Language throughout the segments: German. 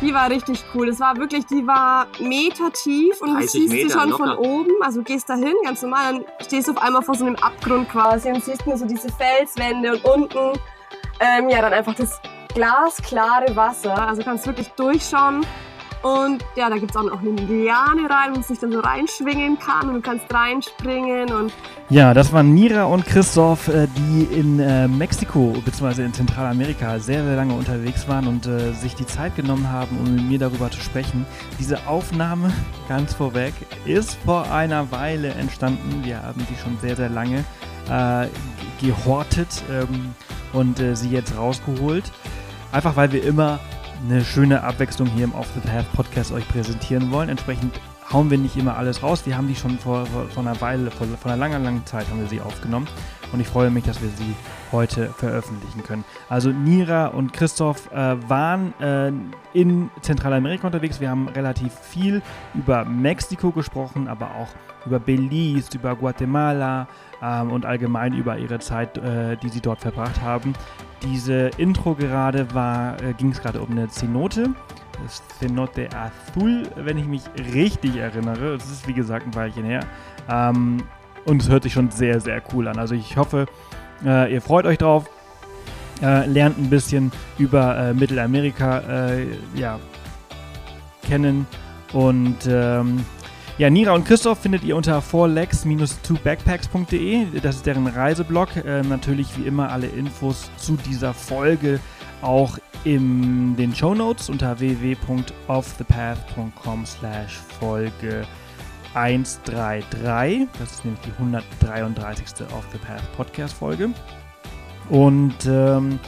Die war richtig cool. Das war wirklich, die war Meter tief und du siehst Meter, sie schon locker. von oben. Also du gehst da hin, ganz normal, dann stehst du auf einmal vor so einem Abgrund quasi und siehst nur so diese Felswände und unten, ähm, ja, dann einfach das glasklare Wasser. Also kannst wirklich durchschauen. Und ja, da gibt es auch noch eine Liane rein, wo man sich dann so reinschwingen kann und du kannst reinspringen. Und ja, das waren Mira und Christoph, äh, die in äh, Mexiko bzw. in Zentralamerika sehr, sehr lange unterwegs waren und äh, sich die Zeit genommen haben, um mit mir darüber zu sprechen. Diese Aufnahme, ganz vorweg, ist vor einer Weile entstanden. Wir haben die schon sehr, sehr lange äh, gehortet ähm, und äh, sie jetzt rausgeholt. Einfach weil wir immer eine schöne Abwechslung hier im Off the Path Podcast euch präsentieren wollen. Entsprechend hauen wir nicht immer alles raus. Wir haben die schon vor, vor, vor einer Weile, vor, vor einer langen, langen Zeit haben wir sie aufgenommen. Und ich freue mich, dass wir sie heute veröffentlichen können. Also Nira und Christoph äh, waren äh, in Zentralamerika unterwegs. Wir haben relativ viel über Mexiko gesprochen, aber auch über Belize, über Guatemala ähm, und allgemein über ihre Zeit, äh, die sie dort verbracht haben. Diese Intro gerade war, äh, ging es gerade um eine Cenote. Das Cenote Azul, wenn ich mich richtig erinnere. Es ist wie gesagt ein Weilchen her. Ähm, und es hört sich schon sehr, sehr cool an. Also ich hoffe, äh, ihr freut euch drauf. Äh, lernt ein bisschen über äh, Mittelamerika äh, ja, kennen und ähm, ja, Nira und Christoph findet ihr unter 4legs-2backpacks.de. Das ist deren Reiseblog. Äh, natürlich wie immer alle Infos zu dieser Folge auch in den Show Notes unter www.offthepath.com slash Folge 133. Das ist nämlich die 133. Off the Path Podcast Folge. Und ähm,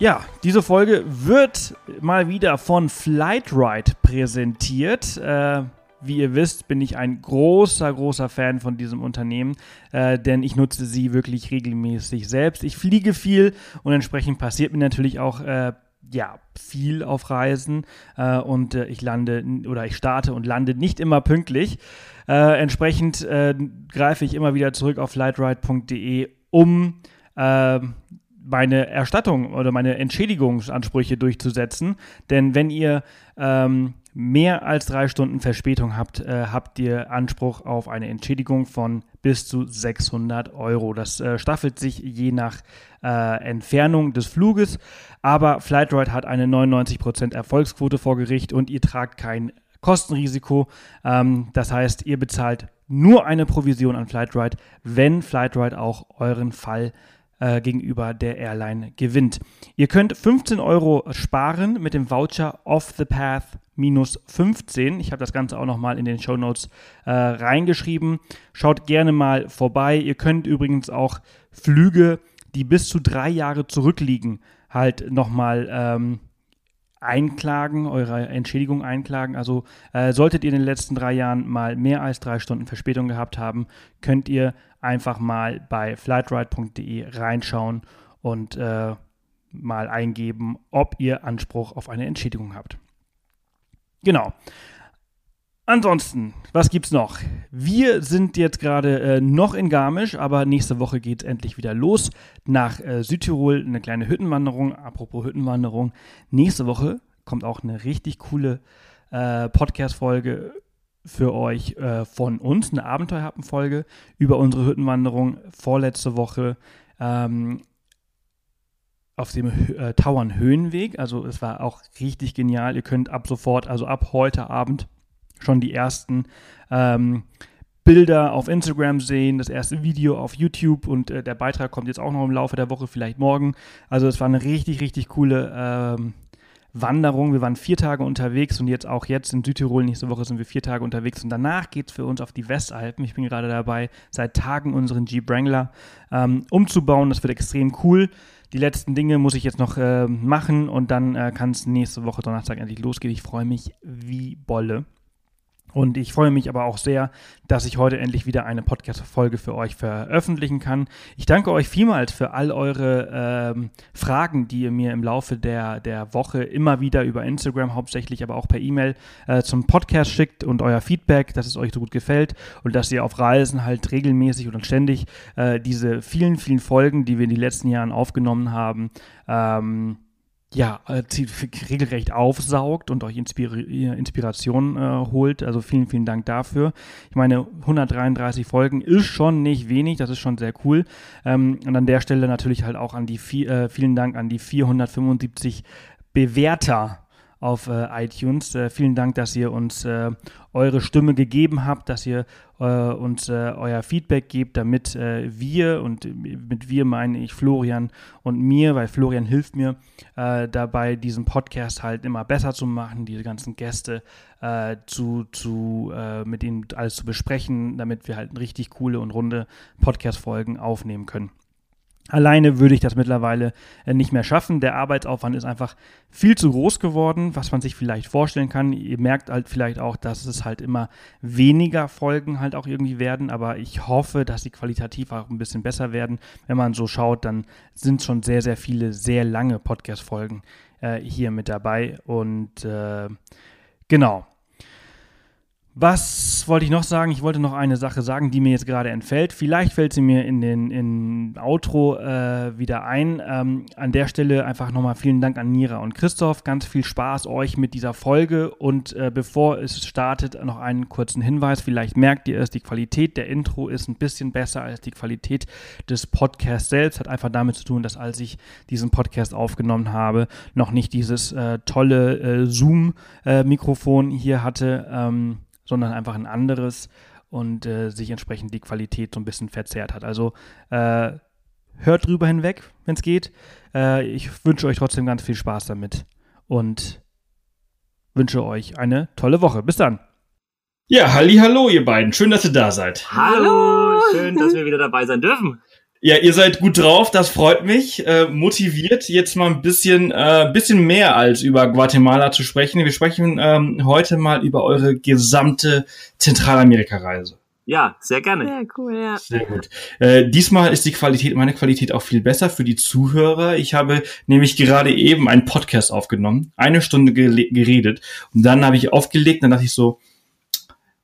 ja, diese Folge wird mal wieder von Flightride präsentiert. Äh, wie ihr wisst, bin ich ein großer, großer Fan von diesem Unternehmen, äh, denn ich nutze sie wirklich regelmäßig selbst. Ich fliege viel und entsprechend passiert mir natürlich auch äh, ja, viel auf Reisen äh, und äh, ich lande oder ich starte und lande nicht immer pünktlich. Äh, entsprechend äh, greife ich immer wieder zurück auf flightride.de, um meine Erstattung oder meine Entschädigungsansprüche durchzusetzen. Denn wenn ihr ähm, mehr als drei Stunden Verspätung habt, äh, habt ihr Anspruch auf eine Entschädigung von bis zu 600 Euro. Das äh, staffelt sich je nach äh, Entfernung des Fluges, aber Flightroid hat eine 99% Erfolgsquote vor Gericht und ihr tragt kein Kostenrisiko. Ähm, das heißt, ihr bezahlt nur eine Provision an Flightride, wenn Flightride auch euren Fall äh, gegenüber der Airline gewinnt. Ihr könnt 15 Euro sparen mit dem Voucher Off the Path minus 15. Ich habe das Ganze auch nochmal in den Show Notes äh, reingeschrieben. Schaut gerne mal vorbei. Ihr könnt übrigens auch Flüge, die bis zu drei Jahre zurückliegen, halt nochmal ähm, einklagen, eure Entschädigung einklagen. Also äh, solltet ihr in den letzten drei Jahren mal mehr als drei Stunden Verspätung gehabt haben, könnt ihr einfach mal bei flightride.de reinschauen und äh, mal eingeben, ob ihr Anspruch auf eine Entschädigung habt. Genau. Ansonsten, was gibt's noch? Wir sind jetzt gerade äh, noch in Garmisch, aber nächste Woche geht es endlich wieder los nach äh, Südtirol, eine kleine Hüttenwanderung. Apropos Hüttenwanderung, nächste Woche kommt auch eine richtig coole äh, Podcast-Folge für euch äh, von uns, eine Abenteuerhappenfolge über unsere Hüttenwanderung vorletzte Woche ähm, auf dem äh, Tauern Höhenweg. Also es war auch richtig genial. Ihr könnt ab sofort, also ab heute Abend schon die ersten ähm, Bilder auf Instagram sehen, das erste Video auf YouTube und äh, der Beitrag kommt jetzt auch noch im Laufe der Woche, vielleicht morgen. Also es war eine richtig, richtig coole ähm, Wanderung. Wir waren vier Tage unterwegs und jetzt auch jetzt in Südtirol, nächste Woche sind wir vier Tage unterwegs und danach geht es für uns auf die Westalpen. Ich bin gerade dabei, seit Tagen unseren Jeep Wrangler ähm, umzubauen. Das wird extrem cool. Die letzten Dinge muss ich jetzt noch äh, machen und dann äh, kann es nächste Woche Donnerstag endlich losgehen. Ich freue mich wie Bolle. Und ich freue mich aber auch sehr, dass ich heute endlich wieder eine Podcast-Folge für euch veröffentlichen kann. Ich danke euch vielmals für all eure ähm, Fragen, die ihr mir im Laufe der, der Woche immer wieder über Instagram hauptsächlich, aber auch per E-Mail äh, zum Podcast schickt und euer Feedback, dass es euch so gut gefällt und dass ihr auf Reisen halt regelmäßig und ständig äh, diese vielen, vielen Folgen, die wir in den letzten Jahren aufgenommen haben, ähm, ja, äh, regelrecht aufsaugt und euch Inspir Inspiration äh, holt. Also vielen, vielen Dank dafür. Ich meine, 133 Folgen ist schon nicht wenig, das ist schon sehr cool. Ähm, und an der Stelle natürlich halt auch an die, äh, vielen Dank an die 475 Bewerter auf äh, iTunes. Äh, vielen Dank, dass ihr uns äh, eure Stimme gegeben habt, dass ihr äh, uns äh, euer Feedback gebt, damit wir, und mit wir meine ich Florian und mir, weil Florian hilft mir dabei, diesen Podcast halt immer besser zu machen, diese ganzen Gäste zu, zu mit ihnen alles zu besprechen, damit wir halt richtig coole und runde Podcast-Folgen aufnehmen können. Alleine würde ich das mittlerweile äh, nicht mehr schaffen. Der Arbeitsaufwand ist einfach viel zu groß geworden, was man sich vielleicht vorstellen kann. Ihr merkt halt vielleicht auch, dass es halt immer weniger Folgen halt auch irgendwie werden, aber ich hoffe, dass sie qualitativ auch ein bisschen besser werden. Wenn man so schaut, dann sind schon sehr, sehr viele sehr lange Podcast-Folgen äh, hier mit dabei. Und äh, genau, was wollte ich noch sagen? Ich wollte noch eine Sache sagen, die mir jetzt gerade entfällt. Vielleicht fällt sie mir in den in Outro äh, wieder ein. Ähm, an der Stelle einfach nochmal vielen Dank an Nira und Christoph. Ganz viel Spaß euch mit dieser Folge. Und äh, bevor es startet, noch einen kurzen Hinweis. Vielleicht merkt ihr es, die Qualität der Intro ist ein bisschen besser als die Qualität des Podcasts selbst. Hat einfach damit zu tun, dass als ich diesen Podcast aufgenommen habe, noch nicht dieses äh, tolle äh, Zoom-Mikrofon hier hatte. Ähm, sondern einfach ein anderes und äh, sich entsprechend die Qualität so ein bisschen verzerrt hat. Also äh, hört drüber hinweg, wenn es geht. Äh, ich wünsche euch trotzdem ganz viel Spaß damit und wünsche euch eine tolle Woche. Bis dann. Ja, halli, hallo ihr beiden. Schön, dass ihr da seid. Hallo, schön, dass wir wieder dabei sein dürfen. Ja, ihr seid gut drauf, das freut mich. Äh, motiviert, jetzt mal ein bisschen, äh, bisschen mehr als über Guatemala zu sprechen. Wir sprechen ähm, heute mal über eure gesamte Zentralamerika-Reise. Ja, sehr gerne. Sehr cool, ja. Sehr gut. Äh, diesmal ist die Qualität, meine Qualität auch viel besser für die Zuhörer. Ich habe nämlich gerade eben einen Podcast aufgenommen, eine Stunde geredet und dann habe ich aufgelegt, dann dachte ich so,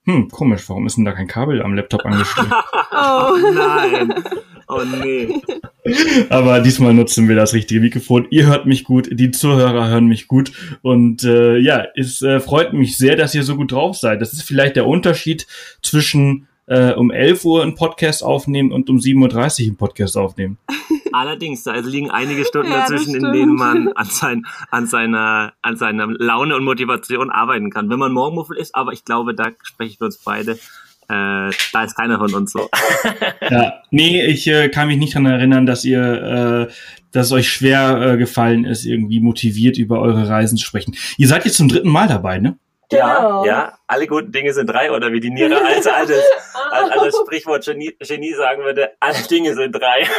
hm, komisch, warum ist denn da kein Kabel am Laptop angeschlossen? oh nein. Oh nee. Aber diesmal nutzen wir das richtige Mikrofon. Ihr hört mich gut, die Zuhörer hören mich gut. Und äh, ja, es äh, freut mich sehr, dass ihr so gut drauf seid. Das ist vielleicht der Unterschied zwischen äh, um 11 Uhr einen Podcast aufnehmen und um 7.30 Uhr einen Podcast aufnehmen. Allerdings, da liegen einige Stunden ja, dazwischen, in denen man an, sein, an, seiner, an seiner Laune und Motivation arbeiten kann. Wenn man Morgenmuffel ist, aber ich glaube, da spreche ich für uns beide, äh, da ist keiner von uns so. ja, nee, ich äh, kann mich nicht dran erinnern, dass ihr, äh, dass es euch schwer äh, gefallen ist, irgendwie motiviert über eure Reisen zu sprechen. Ihr seid jetzt zum dritten Mal dabei, ne? Ja, genau. ja, alle guten Dinge sind drei oder wie die Niere als altes, als altes Sprichwort Genie, Genie sagen würde, alle Dinge sind drei.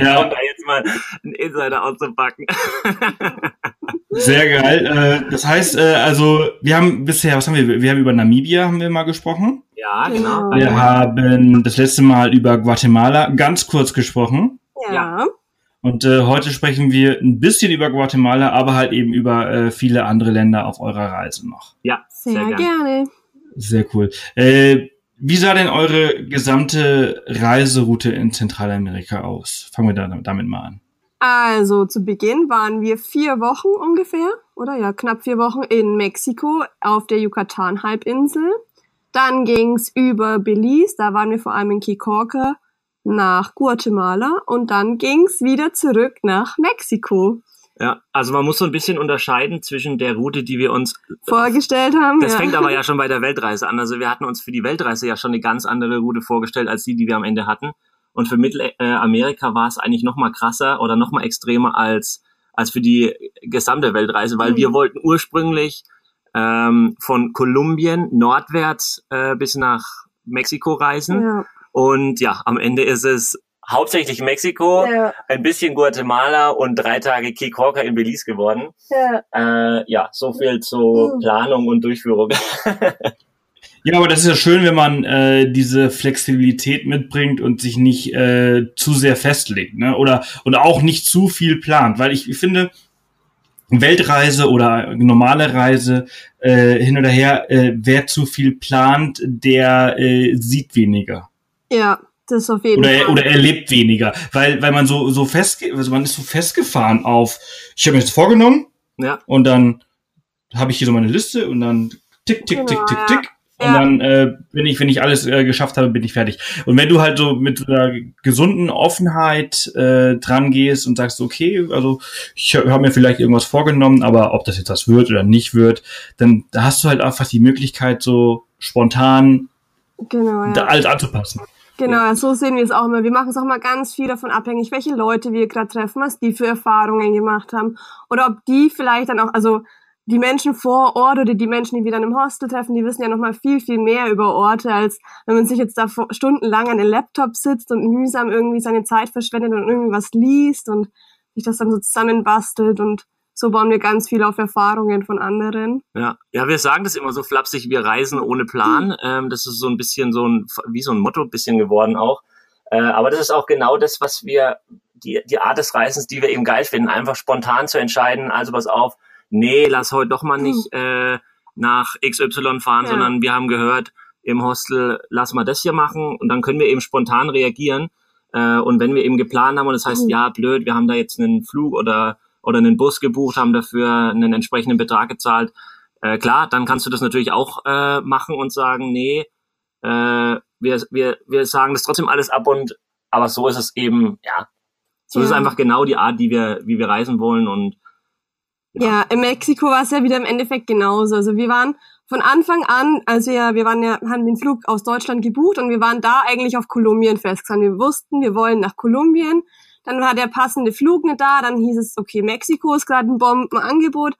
Ja. um da jetzt mal einen Insider auszupacken. Sehr geil. Äh, das heißt, äh, also wir haben bisher, was haben wir? Wir haben über Namibia haben wir mal gesprochen. Ja, genau. Wir haben das letzte Mal über Guatemala ganz kurz gesprochen. Ja. Und äh, heute sprechen wir ein bisschen über Guatemala, aber halt eben über äh, viele andere Länder auf eurer Reise noch. Ja, sehr, sehr gerne. Sehr cool. Äh, wie sah denn eure gesamte Reiseroute in Zentralamerika aus? Fangen wir da, damit mal an. Also zu Beginn waren wir vier Wochen ungefähr, oder ja, knapp vier Wochen in Mexiko auf der Yucatan-Halbinsel. Dann ging's über Belize, da waren wir vor allem in Kikorka, nach Guatemala und dann ging's wieder zurück nach Mexiko. Ja, also man muss so ein bisschen unterscheiden zwischen der Route, die wir uns vorgestellt haben. Das ja. fängt aber ja schon bei der Weltreise an. Also wir hatten uns für die Weltreise ja schon eine ganz andere Route vorgestellt als die, die wir am Ende hatten. Und für Mittelamerika war es eigentlich noch mal krasser oder noch mal extremer als als für die gesamte Weltreise, weil mhm. wir wollten ursprünglich ähm, von Kolumbien nordwärts äh, bis nach Mexiko reisen. Ja. Und ja, am Ende ist es hauptsächlich Mexiko, ja. ein bisschen Guatemala und drei Tage Kikoka in Belize geworden. Ja, äh, ja so viel zu mhm. Planung und Durchführung. Ja, aber das ist ja schön, wenn man äh, diese Flexibilität mitbringt und sich nicht äh, zu sehr festlegt, ne? Oder und auch nicht zu viel plant, weil ich, ich finde, Weltreise oder normale Reise äh, hin oder her, äh, wer zu viel plant, der äh, sieht weniger. Ja, das ist auf jeden oder, Fall. Oder er lebt weniger, weil weil man so so fest, also man ist so festgefahren auf. Ich habe mir jetzt vorgenommen, Ja. Und dann habe ich hier so meine Liste und dann tick, tick, tick, tick, tick. Und ja. dann äh, bin ich, wenn ich alles äh, geschafft habe, bin ich fertig. Und wenn du halt so mit einer gesunden Offenheit äh, dran gehst und sagst, okay, also ich habe mir vielleicht irgendwas vorgenommen, aber ob das jetzt was wird oder nicht wird, dann da hast du halt einfach die Möglichkeit, so spontan genau, ja. alles anzupassen. Genau, so sehen wir es auch immer. Wir machen es auch mal ganz viel davon abhängig, welche Leute wir gerade treffen, was die für Erfahrungen gemacht haben. Oder ob die vielleicht dann auch, also die Menschen vor Ort oder die Menschen, die wir dann im Hostel treffen, die wissen ja noch mal viel, viel mehr über Orte, als wenn man sich jetzt da stundenlang an den Laptop sitzt und mühsam irgendwie seine Zeit verschwendet und irgendwas liest und sich das dann so zusammenbastelt und so bauen wir ganz viel auf Erfahrungen von anderen. Ja, ja, wir sagen das immer so flapsig, wir reisen ohne Plan. Mhm. Ähm, das ist so ein bisschen so ein, wie so ein Motto bisschen geworden auch. Äh, aber das ist auch genau das, was wir, die, die Art des Reisens, die wir eben geil finden, einfach spontan zu entscheiden, also was auf, nee, lass heute doch mal nicht hm. äh, nach XY fahren, ja. sondern wir haben gehört, im Hostel, lass mal das hier machen und dann können wir eben spontan reagieren. Äh, und wenn wir eben geplant haben und das heißt, mhm. ja, blöd, wir haben da jetzt einen Flug oder, oder einen Bus gebucht, haben dafür einen entsprechenden Betrag gezahlt, äh, klar, dann kannst du das natürlich auch äh, machen und sagen, nee, äh, wir, wir, wir sagen das trotzdem alles ab und aber so ist es eben, ja, so ja. ist es einfach genau die Art, die wir, wie wir reisen wollen und ja. in Mexiko war es ja wieder im Endeffekt genauso. Also wir waren von Anfang an, also ja, wir waren ja, haben den Flug aus Deutschland gebucht und wir waren da eigentlich auf Kolumbien festgefahren. Wir wussten, wir wollen nach Kolumbien. Dann war der passende Flug nicht da, dann hieß es, okay, Mexiko ist gerade ein Bombenangebot.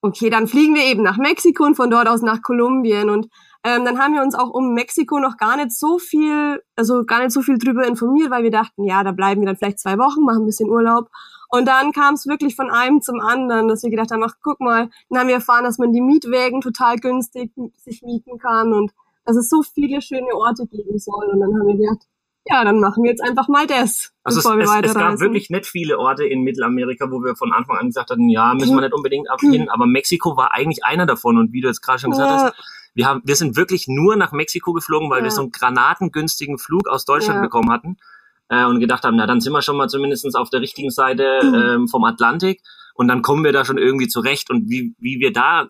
Okay, dann fliegen wir eben nach Mexiko und von dort aus nach Kolumbien. Und ähm, dann haben wir uns auch um Mexiko noch gar nicht so viel, also gar nicht so viel drüber informiert, weil wir dachten, ja, da bleiben wir dann vielleicht zwei Wochen, machen ein bisschen Urlaub. Und dann kam es wirklich von einem zum anderen, dass wir gedacht haben, ach guck mal, dann haben wir erfahren, dass man die Mietwägen total günstig sich mieten kann und dass es so viele schöne Orte geben soll. Und dann haben wir gedacht, ja, dann machen wir jetzt einfach mal das. Also bevor es, wir es, es gab wirklich nicht viele Orte in Mittelamerika, wo wir von Anfang an gesagt hatten, ja, müssen wir nicht unbedingt abgehen, aber Mexiko war eigentlich einer davon. Und wie du jetzt gerade schon gesagt ja. hast, wir haben, wir sind wirklich nur nach Mexiko geflogen, weil ja. wir so einen granatengünstigen Flug aus Deutschland ja. bekommen hatten äh, und gedacht haben, na dann sind wir schon mal zumindestens auf der richtigen Seite ähm, vom Atlantik und dann kommen wir da schon irgendwie zurecht und wie, wie wir da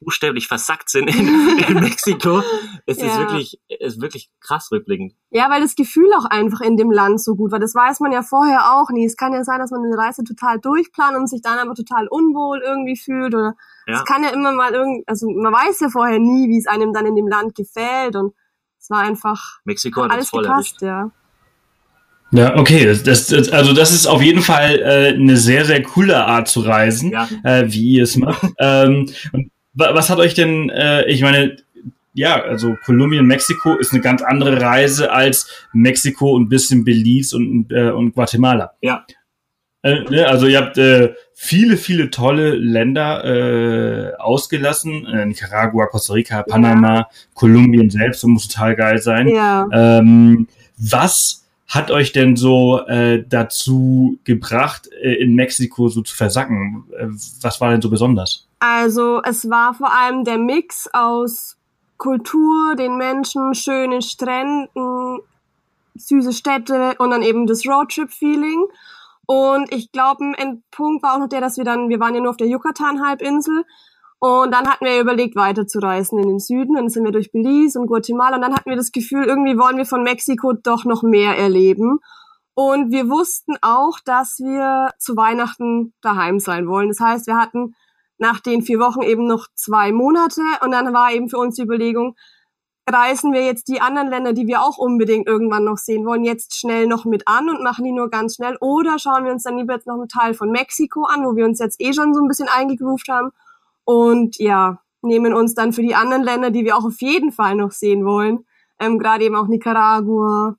buchstäblich versackt sind in, in Mexiko, ist ja. wirklich, ist wirklich krass rückblickend. Ja, weil das Gefühl auch einfach in dem Land so gut war. Das weiß man ja vorher auch nie. Es kann ja sein, dass man eine Reise total durchplant und sich dann aber total unwohl irgendwie fühlt oder ja. es kann ja immer mal irgendwie, also man weiß ja vorher nie, wie es einem dann in dem Land gefällt und es war einfach Mexiko hat alles voll gepasst, ja. Ja, okay. Das, das, also das ist auf jeden Fall äh, eine sehr, sehr coole Art zu reisen, ja. äh, wie ihr es macht. ähm, was hat euch denn, äh, ich meine, ja, also Kolumbien, Mexiko ist eine ganz andere Reise als Mexiko und bisschen Belize und, äh, und Guatemala. Ja. Äh, ne, also ihr habt äh, viele, viele tolle Länder äh, ausgelassen. Äh, Nicaragua, Costa Rica, Panama, ja. Kolumbien selbst, das muss total geil sein. Ja. Ähm, was hat euch denn so äh, dazu gebracht, äh, in Mexiko so zu versacken? Äh, was war denn so besonders? Also es war vor allem der Mix aus Kultur, den Menschen, schönen Stränden, süße Städte und dann eben das Roadtrip-Feeling. Und ich glaube, ein Punkt war auch noch der, dass wir dann, wir waren ja nur auf der Yucatan-Halbinsel und dann hatten wir überlegt, weiterzureisen in den Süden. Und dann sind wir durch Belize und Guatemala. Und dann hatten wir das Gefühl, irgendwie wollen wir von Mexiko doch noch mehr erleben. Und wir wussten auch, dass wir zu Weihnachten daheim sein wollen. Das heißt, wir hatten nach den vier Wochen eben noch zwei Monate. Und dann war eben für uns die Überlegung, reisen wir jetzt die anderen Länder, die wir auch unbedingt irgendwann noch sehen wollen, jetzt schnell noch mit an und machen die nur ganz schnell. Oder schauen wir uns dann lieber jetzt noch einen Teil von Mexiko an, wo wir uns jetzt eh schon so ein bisschen eingegroovt haben und ja, nehmen uns dann für die anderen Länder, die wir auch auf jeden Fall noch sehen wollen, ähm, gerade eben auch Nicaragua,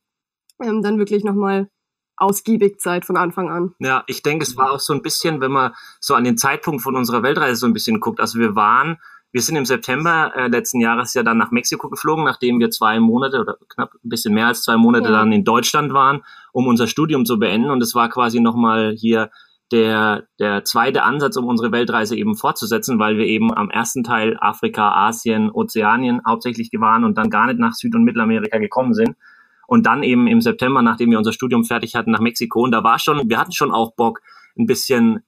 ähm, dann wirklich nochmal ausgiebig Zeit von Anfang an. Ja, ich denke, es war auch so ein bisschen, wenn man so an den Zeitpunkt von unserer Weltreise so ein bisschen guckt. Also wir waren, wir sind im September äh, letzten Jahres ja dann nach Mexiko geflogen, nachdem wir zwei Monate oder knapp ein bisschen mehr als zwei Monate ja. dann in Deutschland waren, um unser Studium zu beenden. Und es war quasi nochmal hier der, der zweite Ansatz, um unsere Weltreise eben fortzusetzen, weil wir eben am ersten Teil Afrika, Asien, Ozeanien hauptsächlich waren und dann gar nicht nach Süd- und Mittelamerika gekommen sind. Und dann eben im September, nachdem wir unser Studium fertig hatten, nach Mexiko. Und da war schon, wir hatten schon auch Bock, ein bisschen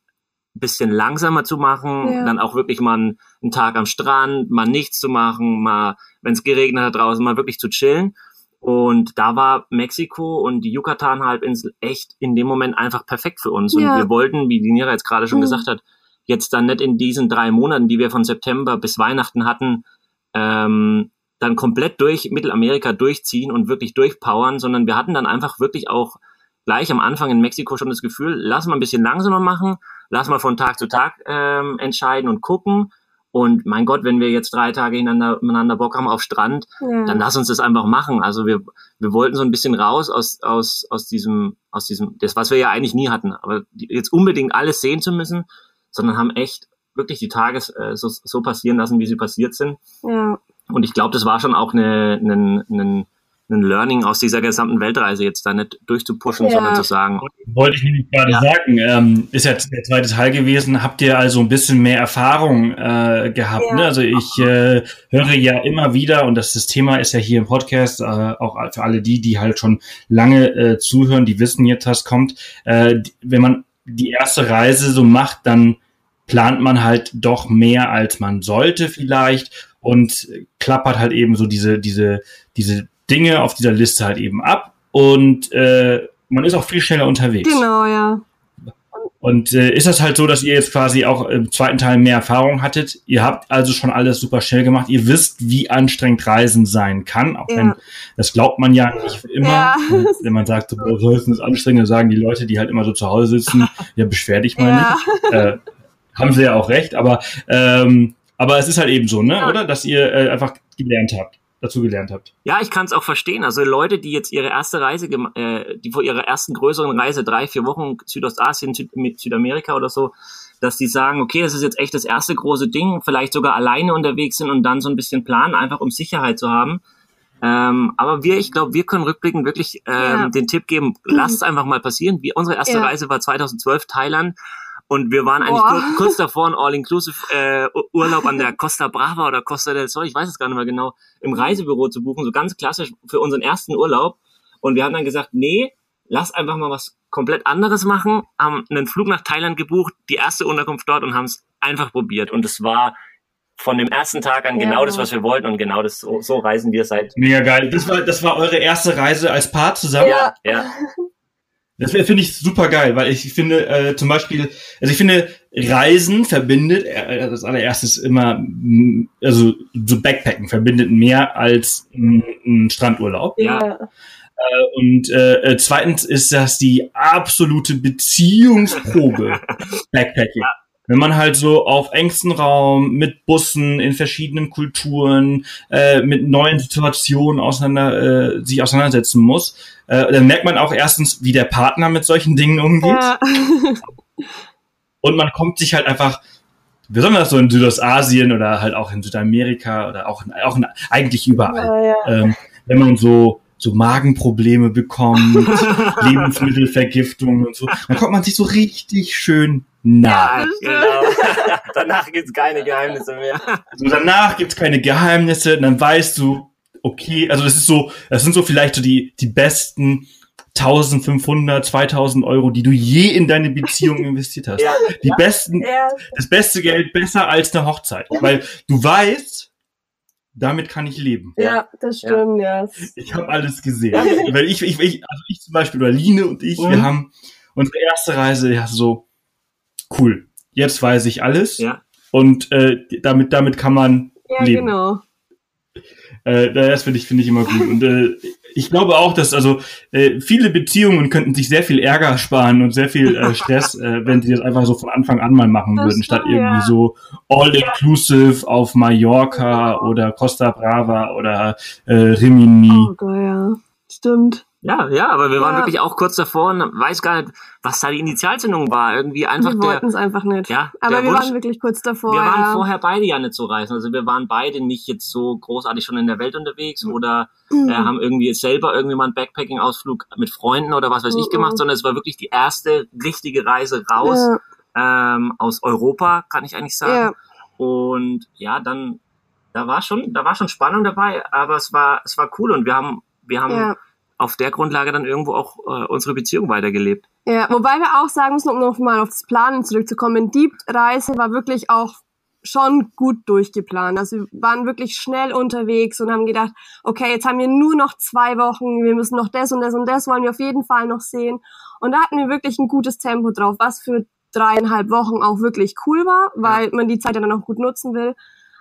bisschen langsamer zu machen, ja. dann auch wirklich mal einen, einen, Tag am Strand, mal nichts zu machen, mal, wenn es geregnet hat draußen, mal wirklich zu chillen. Und da war Mexiko und die Yucatan-Halbinsel echt in dem Moment einfach perfekt für uns. Und ja. wir wollten, wie die Nira jetzt gerade schon mhm. gesagt hat, jetzt dann nicht in diesen drei Monaten, die wir von September bis Weihnachten hatten, ähm, dann komplett durch Mittelamerika durchziehen und wirklich durchpowern, sondern wir hatten dann einfach wirklich auch gleich am Anfang in Mexiko schon das Gefühl, lass mal ein bisschen langsamer machen, lass mal von Tag zu Tag ähm, entscheiden und gucken. Und mein Gott, wenn wir jetzt drei Tage hintereinander, miteinander Bock haben auf Strand, ja. dann lass uns das einfach machen. Also wir, wir wollten so ein bisschen raus aus, aus, aus diesem, aus diesem, das, was wir ja eigentlich nie hatten. Aber jetzt unbedingt alles sehen zu müssen, sondern haben echt wirklich die Tage äh, so, so passieren lassen, wie sie passiert sind. Ja. Und ich glaube, das war schon auch eine, eine, eine ein Learning aus dieser gesamten Weltreise jetzt da nicht durchzupushen, ja. sondern zu sagen. Wollte ich nämlich gerade ja. sagen, ähm, ist ja der zweite Teil gewesen, habt ihr also ein bisschen mehr Erfahrung äh, gehabt. Ja. Ne? Also ich äh, höre ja immer wieder, und das, das Thema ist ja hier im Podcast, äh, auch für alle die, die halt schon lange äh, zuhören, die wissen jetzt, was kommt. Äh, wenn man die erste Reise so macht, dann plant man halt doch mehr, als man sollte vielleicht und klappert halt eben so diese, diese, diese Dinge auf dieser Liste halt eben ab und äh, man ist auch viel schneller unterwegs. Genau, ja. Und äh, ist das halt so, dass ihr jetzt quasi auch im zweiten Teil mehr Erfahrung hattet? Ihr habt also schon alles super schnell gemacht. Ihr wisst, wie anstrengend Reisen sein kann, auch ja. wenn das glaubt man ja nicht immer. Ja. Wenn man sagt, so, Reisen ist anstrengend, dann sagen die Leute, die halt immer so zu Hause sitzen, ja, beschwer dich mal ja. nicht. Äh, haben sie ja auch recht, aber ähm, aber es ist halt eben so, ne, oder? Dass ihr äh, einfach gelernt habt dazu gelernt habt. Ja, ich kann es auch verstehen. Also Leute, die jetzt ihre erste Reise, äh, die vor ihrer ersten größeren Reise drei, vier Wochen Südostasien, Süd Südamerika oder so, dass die sagen, okay, das ist jetzt echt das erste große Ding, vielleicht sogar alleine unterwegs sind und dann so ein bisschen planen, einfach um Sicherheit zu haben. Ähm, aber wir, ich glaube, wir können rückblickend wirklich ähm, ja. den Tipp geben, lasst es einfach mal passieren. Wir, unsere erste ja. Reise war 2012 Thailand und wir waren eigentlich kurz, kurz davor, einen All-Inclusive-Urlaub äh, an der Costa Brava oder Costa del Sol, ich weiß es gar nicht mehr genau, im Reisebüro zu buchen, so ganz klassisch für unseren ersten Urlaub. Und wir haben dann gesagt, nee, lass einfach mal was komplett anderes machen, haben einen Flug nach Thailand gebucht, die erste Unterkunft dort und haben es einfach probiert. Und es war von dem ersten Tag an ja. genau das, was wir wollten und genau das so, so reisen wir seit. Mega geil. Das war, das war eure erste Reise als Paar zusammen? Ja. ja. Das finde ich super geil, weil ich finde äh, zum Beispiel, also ich finde Reisen verbindet äh, das allererstes immer, mm, also so Backpacken verbindet mehr als ein, ein Strandurlaub. Ja. Äh, und äh, äh, zweitens ist das die absolute Beziehungsprobe Backpacking. Ja. Wenn man halt so auf engstem Raum mit Bussen in verschiedenen Kulturen äh, mit neuen Situationen auseinander äh, sich auseinandersetzen muss, äh, dann merkt man auch erstens, wie der Partner mit solchen Dingen umgeht. Ja. Und man kommt sich halt einfach, besonders so in Südostasien oder halt auch in Südamerika oder auch, in, auch in, eigentlich überall, ja, ja. Ähm, wenn man so so Magenprobleme bekommt, Lebensmittelvergiftung und so, dann kommt man sich so richtig schön nah. Ja, genau. danach gibt's keine Geheimnisse mehr. Also danach gibt's keine Geheimnisse, dann weißt du, okay, also das ist so, das sind so vielleicht so die, die besten 1500, 2000 Euro, die du je in deine Beziehung investiert hast. Ja. Die besten, ja. das beste Geld besser als eine Hochzeit, weil du weißt, damit kann ich leben. Ja, das stimmt, ja. Ich habe alles gesehen. weil ich, ich, ich, also ich zum Beispiel, oder Line und ich, mhm. wir haben unsere erste Reise, ja, so, cool, jetzt weiß ich alles. Ja. Und äh, damit, damit kann man ja, leben. genau. Äh, das finde ich, finde ich immer gut. Und äh, ich glaube auch, dass also äh, viele Beziehungen könnten sich sehr viel Ärger sparen und sehr viel äh, Stress, äh, wenn sie das einfach so von Anfang an mal machen das würden, statt irgendwie ja. so all-inclusive auf Mallorca oder Costa Brava oder äh, Rimini. Oh Gott, ja. Stimmt. Ja, ja, aber wir ja. waren wirklich auch kurz davor und weiß gar nicht, was da die Initialzündung war. Irgendwie einfach. Wir wollten es einfach nicht. Ja, aber wir Wunsch, waren wirklich kurz davor. Wir ja. waren vorher beide ja nicht so reisen. Also wir waren beide nicht jetzt so großartig schon in der Welt unterwegs oder mhm. äh, haben irgendwie selber irgendwie mal einen Backpacking-Ausflug mit Freunden oder was weiß mhm. ich gemacht, sondern es war wirklich die erste richtige Reise raus ja. ähm, aus Europa, kann ich eigentlich sagen. Und ja, dann da war schon, da war schon Spannung dabei, aber es war, es war cool und wir haben, wir haben auf der Grundlage dann irgendwo auch äh, unsere Beziehung weitergelebt. Ja, wobei wir auch sagen müssen, um nochmal auf das Planen zurückzukommen, die Reise war wirklich auch schon gut durchgeplant. Also wir waren wirklich schnell unterwegs und haben gedacht, okay, jetzt haben wir nur noch zwei Wochen, wir müssen noch das und das und das wollen wir auf jeden Fall noch sehen. Und da hatten wir wirklich ein gutes Tempo drauf, was für dreieinhalb Wochen auch wirklich cool war, weil ja. man die Zeit ja dann auch gut nutzen will.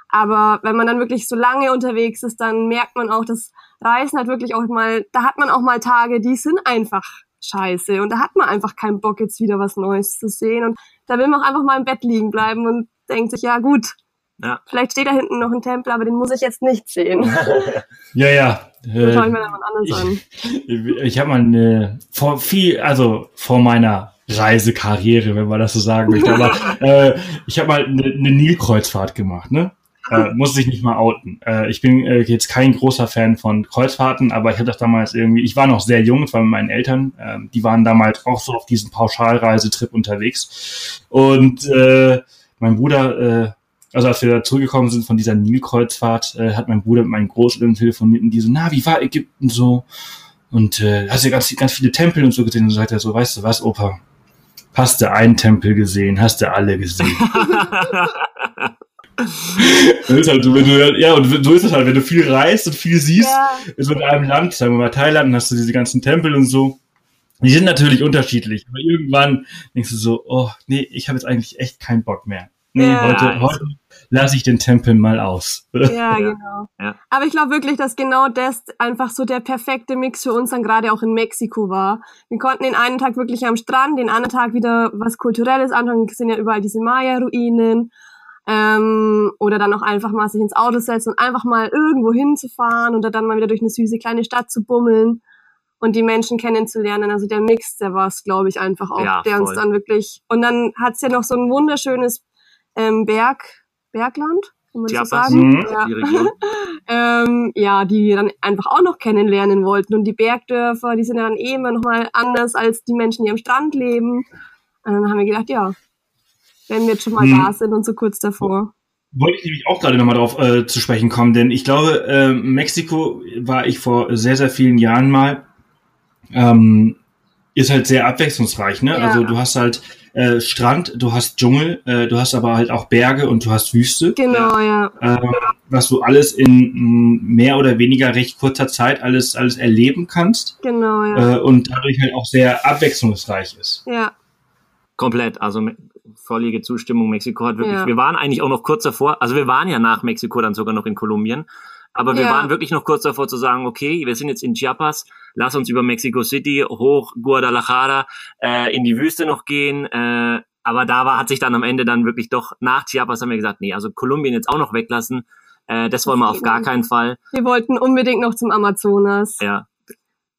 Aber wenn man dann wirklich so lange unterwegs ist, dann merkt man auch, dass Reisen hat wirklich auch mal, da hat man auch mal Tage, die sind einfach scheiße und da hat man einfach keinen Bock, jetzt wieder was Neues zu sehen und da will man auch einfach mal im Bett liegen bleiben und denkt sich, ja gut, ja. vielleicht steht da hinten noch ein Tempel, aber den muss ich jetzt nicht sehen. ja, ja. Äh, ich mir ich, an. ich habe mal eine, vor viel, also vor meiner Reisekarriere, wenn man das so sagen möchte, aber äh, ich habe mal eine, eine Nilkreuzfahrt gemacht, ne? Äh, muss ich nicht mal outen. Äh, ich bin äh, jetzt kein großer Fan von Kreuzfahrten, aber ich hatte das damals irgendwie, ich war noch sehr jung, es war mit meinen Eltern, äh, die waren damals auch so auf diesem Pauschalreisetrip unterwegs. Und äh, mein Bruder, äh, also als wir da zurückgekommen sind von dieser Nilkreuzfahrt, äh, hat mein Bruder mit meinen Großeltern telefoniert und die so, na, wie war Ägypten so? Und äh, hast du ganz, ganz viele Tempel und so gesehen und so sagt er so, weißt du was, Opa, hast du einen Tempel gesehen, hast du alle gesehen. ist halt so, wenn du, ja, und so ist es halt, wenn du viel reist und viel siehst, ja. ist mit einem Land, sagen wir mal Thailand, dann hast du diese ganzen Tempel und so. Die sind natürlich unterschiedlich, aber irgendwann denkst du so, oh, nee, ich habe jetzt eigentlich echt keinen Bock mehr. Nee, ja. heute, heute lasse ich den Tempel mal aus. Ja, genau. Ja. Aber ich glaube wirklich, dass genau das einfach so der perfekte Mix für uns dann gerade auch in Mexiko war. Wir konnten den einen Tag wirklich am Strand, den anderen Tag wieder was Kulturelles anschauen. Wir sind ja überall diese Maya-Ruinen. Ähm, oder dann auch einfach mal sich ins Auto setzen und einfach mal irgendwo hinzufahren oder dann mal wieder durch eine süße kleine Stadt zu bummeln und die Menschen kennenzulernen. Also der Mix, der war es, glaube ich, einfach auch, ja, der uns dann wirklich. Und dann hat's ja noch so ein wunderschönes ähm, Berg, Bergland, kann man so sagen. Mhm, ja. Die ähm, ja, die wir dann einfach auch noch kennenlernen wollten. Und die Bergdörfer, die sind ja dann eh immer noch mal anders als die Menschen, die am Strand leben. Und dann haben wir gedacht, ja, wenn wir jetzt schon mal mhm. da sind und so kurz davor. Wollte ich nämlich auch gerade nochmal drauf äh, zu sprechen kommen, denn ich glaube, äh, Mexiko war ich vor sehr, sehr vielen Jahren mal ähm, ist halt sehr abwechslungsreich, ne? Ja. Also du hast halt äh, Strand, du hast Dschungel, äh, du hast aber halt auch Berge und du hast Wüste. Genau, ja. Äh, was du alles in mehr oder weniger recht kurzer Zeit alles alles erleben kannst. Genau, ja. Äh, und dadurch halt auch sehr abwechslungsreich ist. Ja. Komplett, also vollige Zustimmung. Mexiko hat wirklich, ja. wir waren eigentlich auch noch kurz davor, also wir waren ja nach Mexiko dann sogar noch in Kolumbien. Aber wir ja. waren wirklich noch kurz davor zu sagen, okay, wir sind jetzt in Chiapas, lass uns über Mexico City hoch Guadalajara äh, in die Wüste noch gehen. Äh, aber da war, hat sich dann am Ende dann wirklich doch nach Chiapas haben wir gesagt, nee, also Kolumbien jetzt auch noch weglassen. Äh, das wollen wir auf gar keinen Fall. Wir wollten unbedingt noch zum Amazonas. Ja.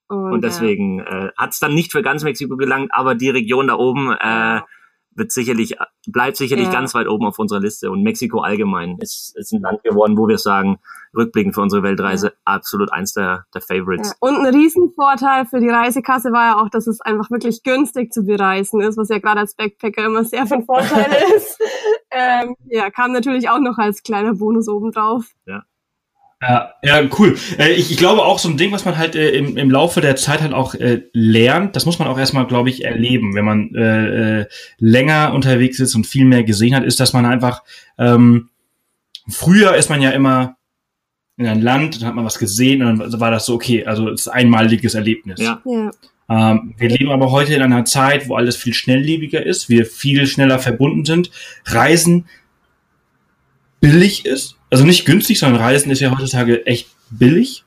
Und, und deswegen ja. äh, hat es dann nicht für ganz Mexiko gelangt, aber die Region da oben äh, wird sicherlich, bleibt sicherlich ja. ganz weit oben auf unserer Liste. Und Mexiko allgemein ist, ist ein Land geworden, wo wir sagen, rückblickend für unsere Weltreise ja. absolut eins der, der Favorites. Ja. Und ein Riesenvorteil für die Reisekasse war ja auch, dass es einfach wirklich günstig zu bereisen ist, was ja gerade als Backpacker immer sehr von Vorteil ist. ähm, ja, kam natürlich auch noch als kleiner Bonus obendrauf. Ja. Ja, ja, cool. Äh, ich, ich glaube auch so ein Ding, was man halt äh, im, im Laufe der Zeit halt auch äh, lernt, das muss man auch erstmal, glaube ich, erleben, wenn man äh, äh, länger unterwegs ist und viel mehr gesehen hat, ist, dass man einfach ähm, früher ist man ja immer in ein Land, dann hat man was gesehen und dann war das so, okay, also es ist ein einmaliges Erlebnis. Ja. ja. Ähm, wir leben aber heute in einer Zeit, wo alles viel schnelllebiger ist, wir viel schneller verbunden sind. Reisen billig ist. Also nicht günstig, sondern Reisen ist ja heutzutage echt billig.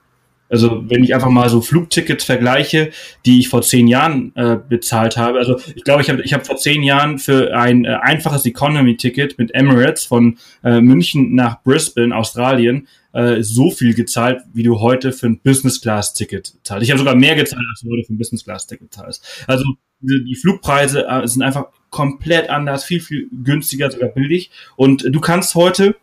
Also wenn ich einfach mal so Flugtickets vergleiche, die ich vor zehn Jahren äh, bezahlt habe. Also ich glaube, ich habe ich hab vor zehn Jahren für ein äh, einfaches Economy-Ticket mit Emirates von äh, München nach Brisbane, Australien, äh, so viel gezahlt, wie du heute für ein Business-Class-Ticket zahlst. Ich habe sogar mehr gezahlt, als du heute für ein Business-Class-Ticket zahlst. Also die, die Flugpreise äh, sind einfach komplett anders, viel, viel günstiger, sogar billig. Und du kannst heute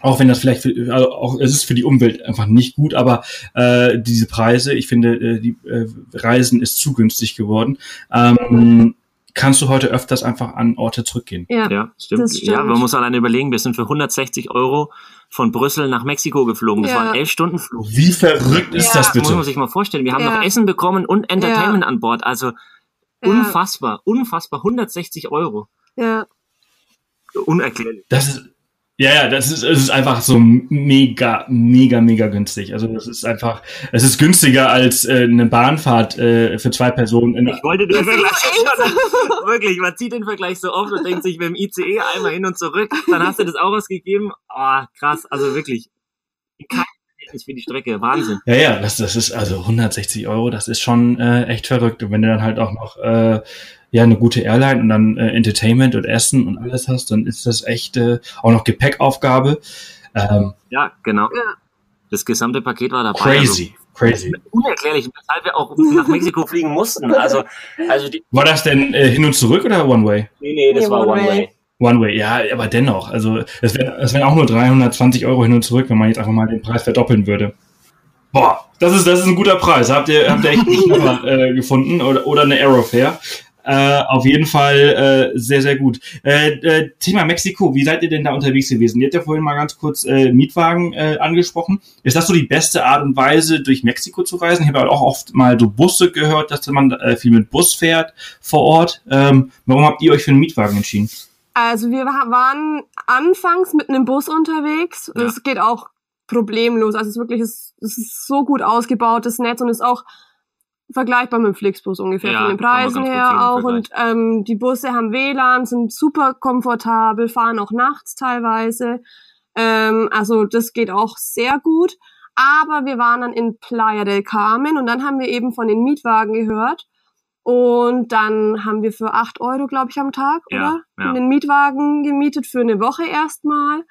auch wenn das vielleicht für, also auch es ist für die Umwelt einfach nicht gut, aber äh, diese Preise, ich finde, äh, die äh, Reisen ist zu günstig geworden. Ähm, kannst du heute öfters einfach an Orte zurückgehen. Ja, ja stimmt. stimmt. Ja, man muss alleine überlegen, wir sind für 160 Euro von Brüssel nach Mexiko geflogen. Das ja. war ein elf Stunden Flug. Wie verrückt ist ja. das bitte? Muss man sich mal vorstellen. Wir haben ja. noch Essen bekommen und Entertainment an Bord. Also unfassbar, unfassbar. 160 Euro. Ja. Unerklärlich. Das ist, ja, ja, das ist, es ist einfach so mega, mega, mega günstig. Also das ist einfach, es ist günstiger als äh, eine Bahnfahrt äh, für zwei Personen. ich wollte den Vergleich schon, wirklich, man zieht den Vergleich so oft und denkt sich mit dem ICE einmal hin und zurück, dann hast du das auch ausgegeben. Oh, krass, also wirklich. Kein für die Strecke, Wahnsinn. Ja, ja, das, das ist also 160 Euro, das ist schon äh, echt verrückt. Und wenn du dann halt auch noch äh, ja eine gute Airline und dann äh, Entertainment und Essen und alles hast, dann ist das echt äh, auch noch Gepäckaufgabe. Ähm, ja, genau. Ja. Das gesamte Paket war dabei. Crazy. Also, crazy. Unerklärlich, weshalb wir auch nach Mexiko fliegen mussten. Also, also die, war das denn äh, hin und zurück oder One Way? Nee, nee, das nee, war One Way. way. One Way, ja, aber dennoch, also es wären es wären auch nur 320 Euro hin und zurück, wenn man jetzt einfach mal den Preis verdoppeln würde. Boah, das ist, das ist ein guter Preis. Habt ihr, habt ihr echt nicht nochmal äh, gefunden oder, oder eine Aerofair? Äh, auf jeden Fall äh, sehr, sehr gut. Äh, äh, Thema Mexiko, wie seid ihr denn da unterwegs gewesen? Ihr habt ja vorhin mal ganz kurz äh, Mietwagen äh, angesprochen. Ist das so die beste Art und Weise, durch Mexiko zu reisen? Ich habe auch oft mal so Busse gehört, dass man äh, viel mit Bus fährt vor Ort. Ähm, warum habt ihr euch für einen Mietwagen entschieden? Also wir waren anfangs mit einem Bus unterwegs. Es ja. geht auch problemlos. Also es ist wirklich, es, es ist so gut ausgebaut, das Netz und ist auch vergleichbar mit dem Flixbus ungefähr ja, von den Preisen her auch. Und ähm, die Busse haben WLAN, sind super komfortabel, fahren auch nachts teilweise. Ähm, also das geht auch sehr gut. Aber wir waren dann in Playa del Carmen und dann haben wir eben von den Mietwagen gehört. Und dann haben wir für acht Euro, glaube ich, am Tag, ja, oder? Ja. Den Mietwagen gemietet für eine Woche erstmal.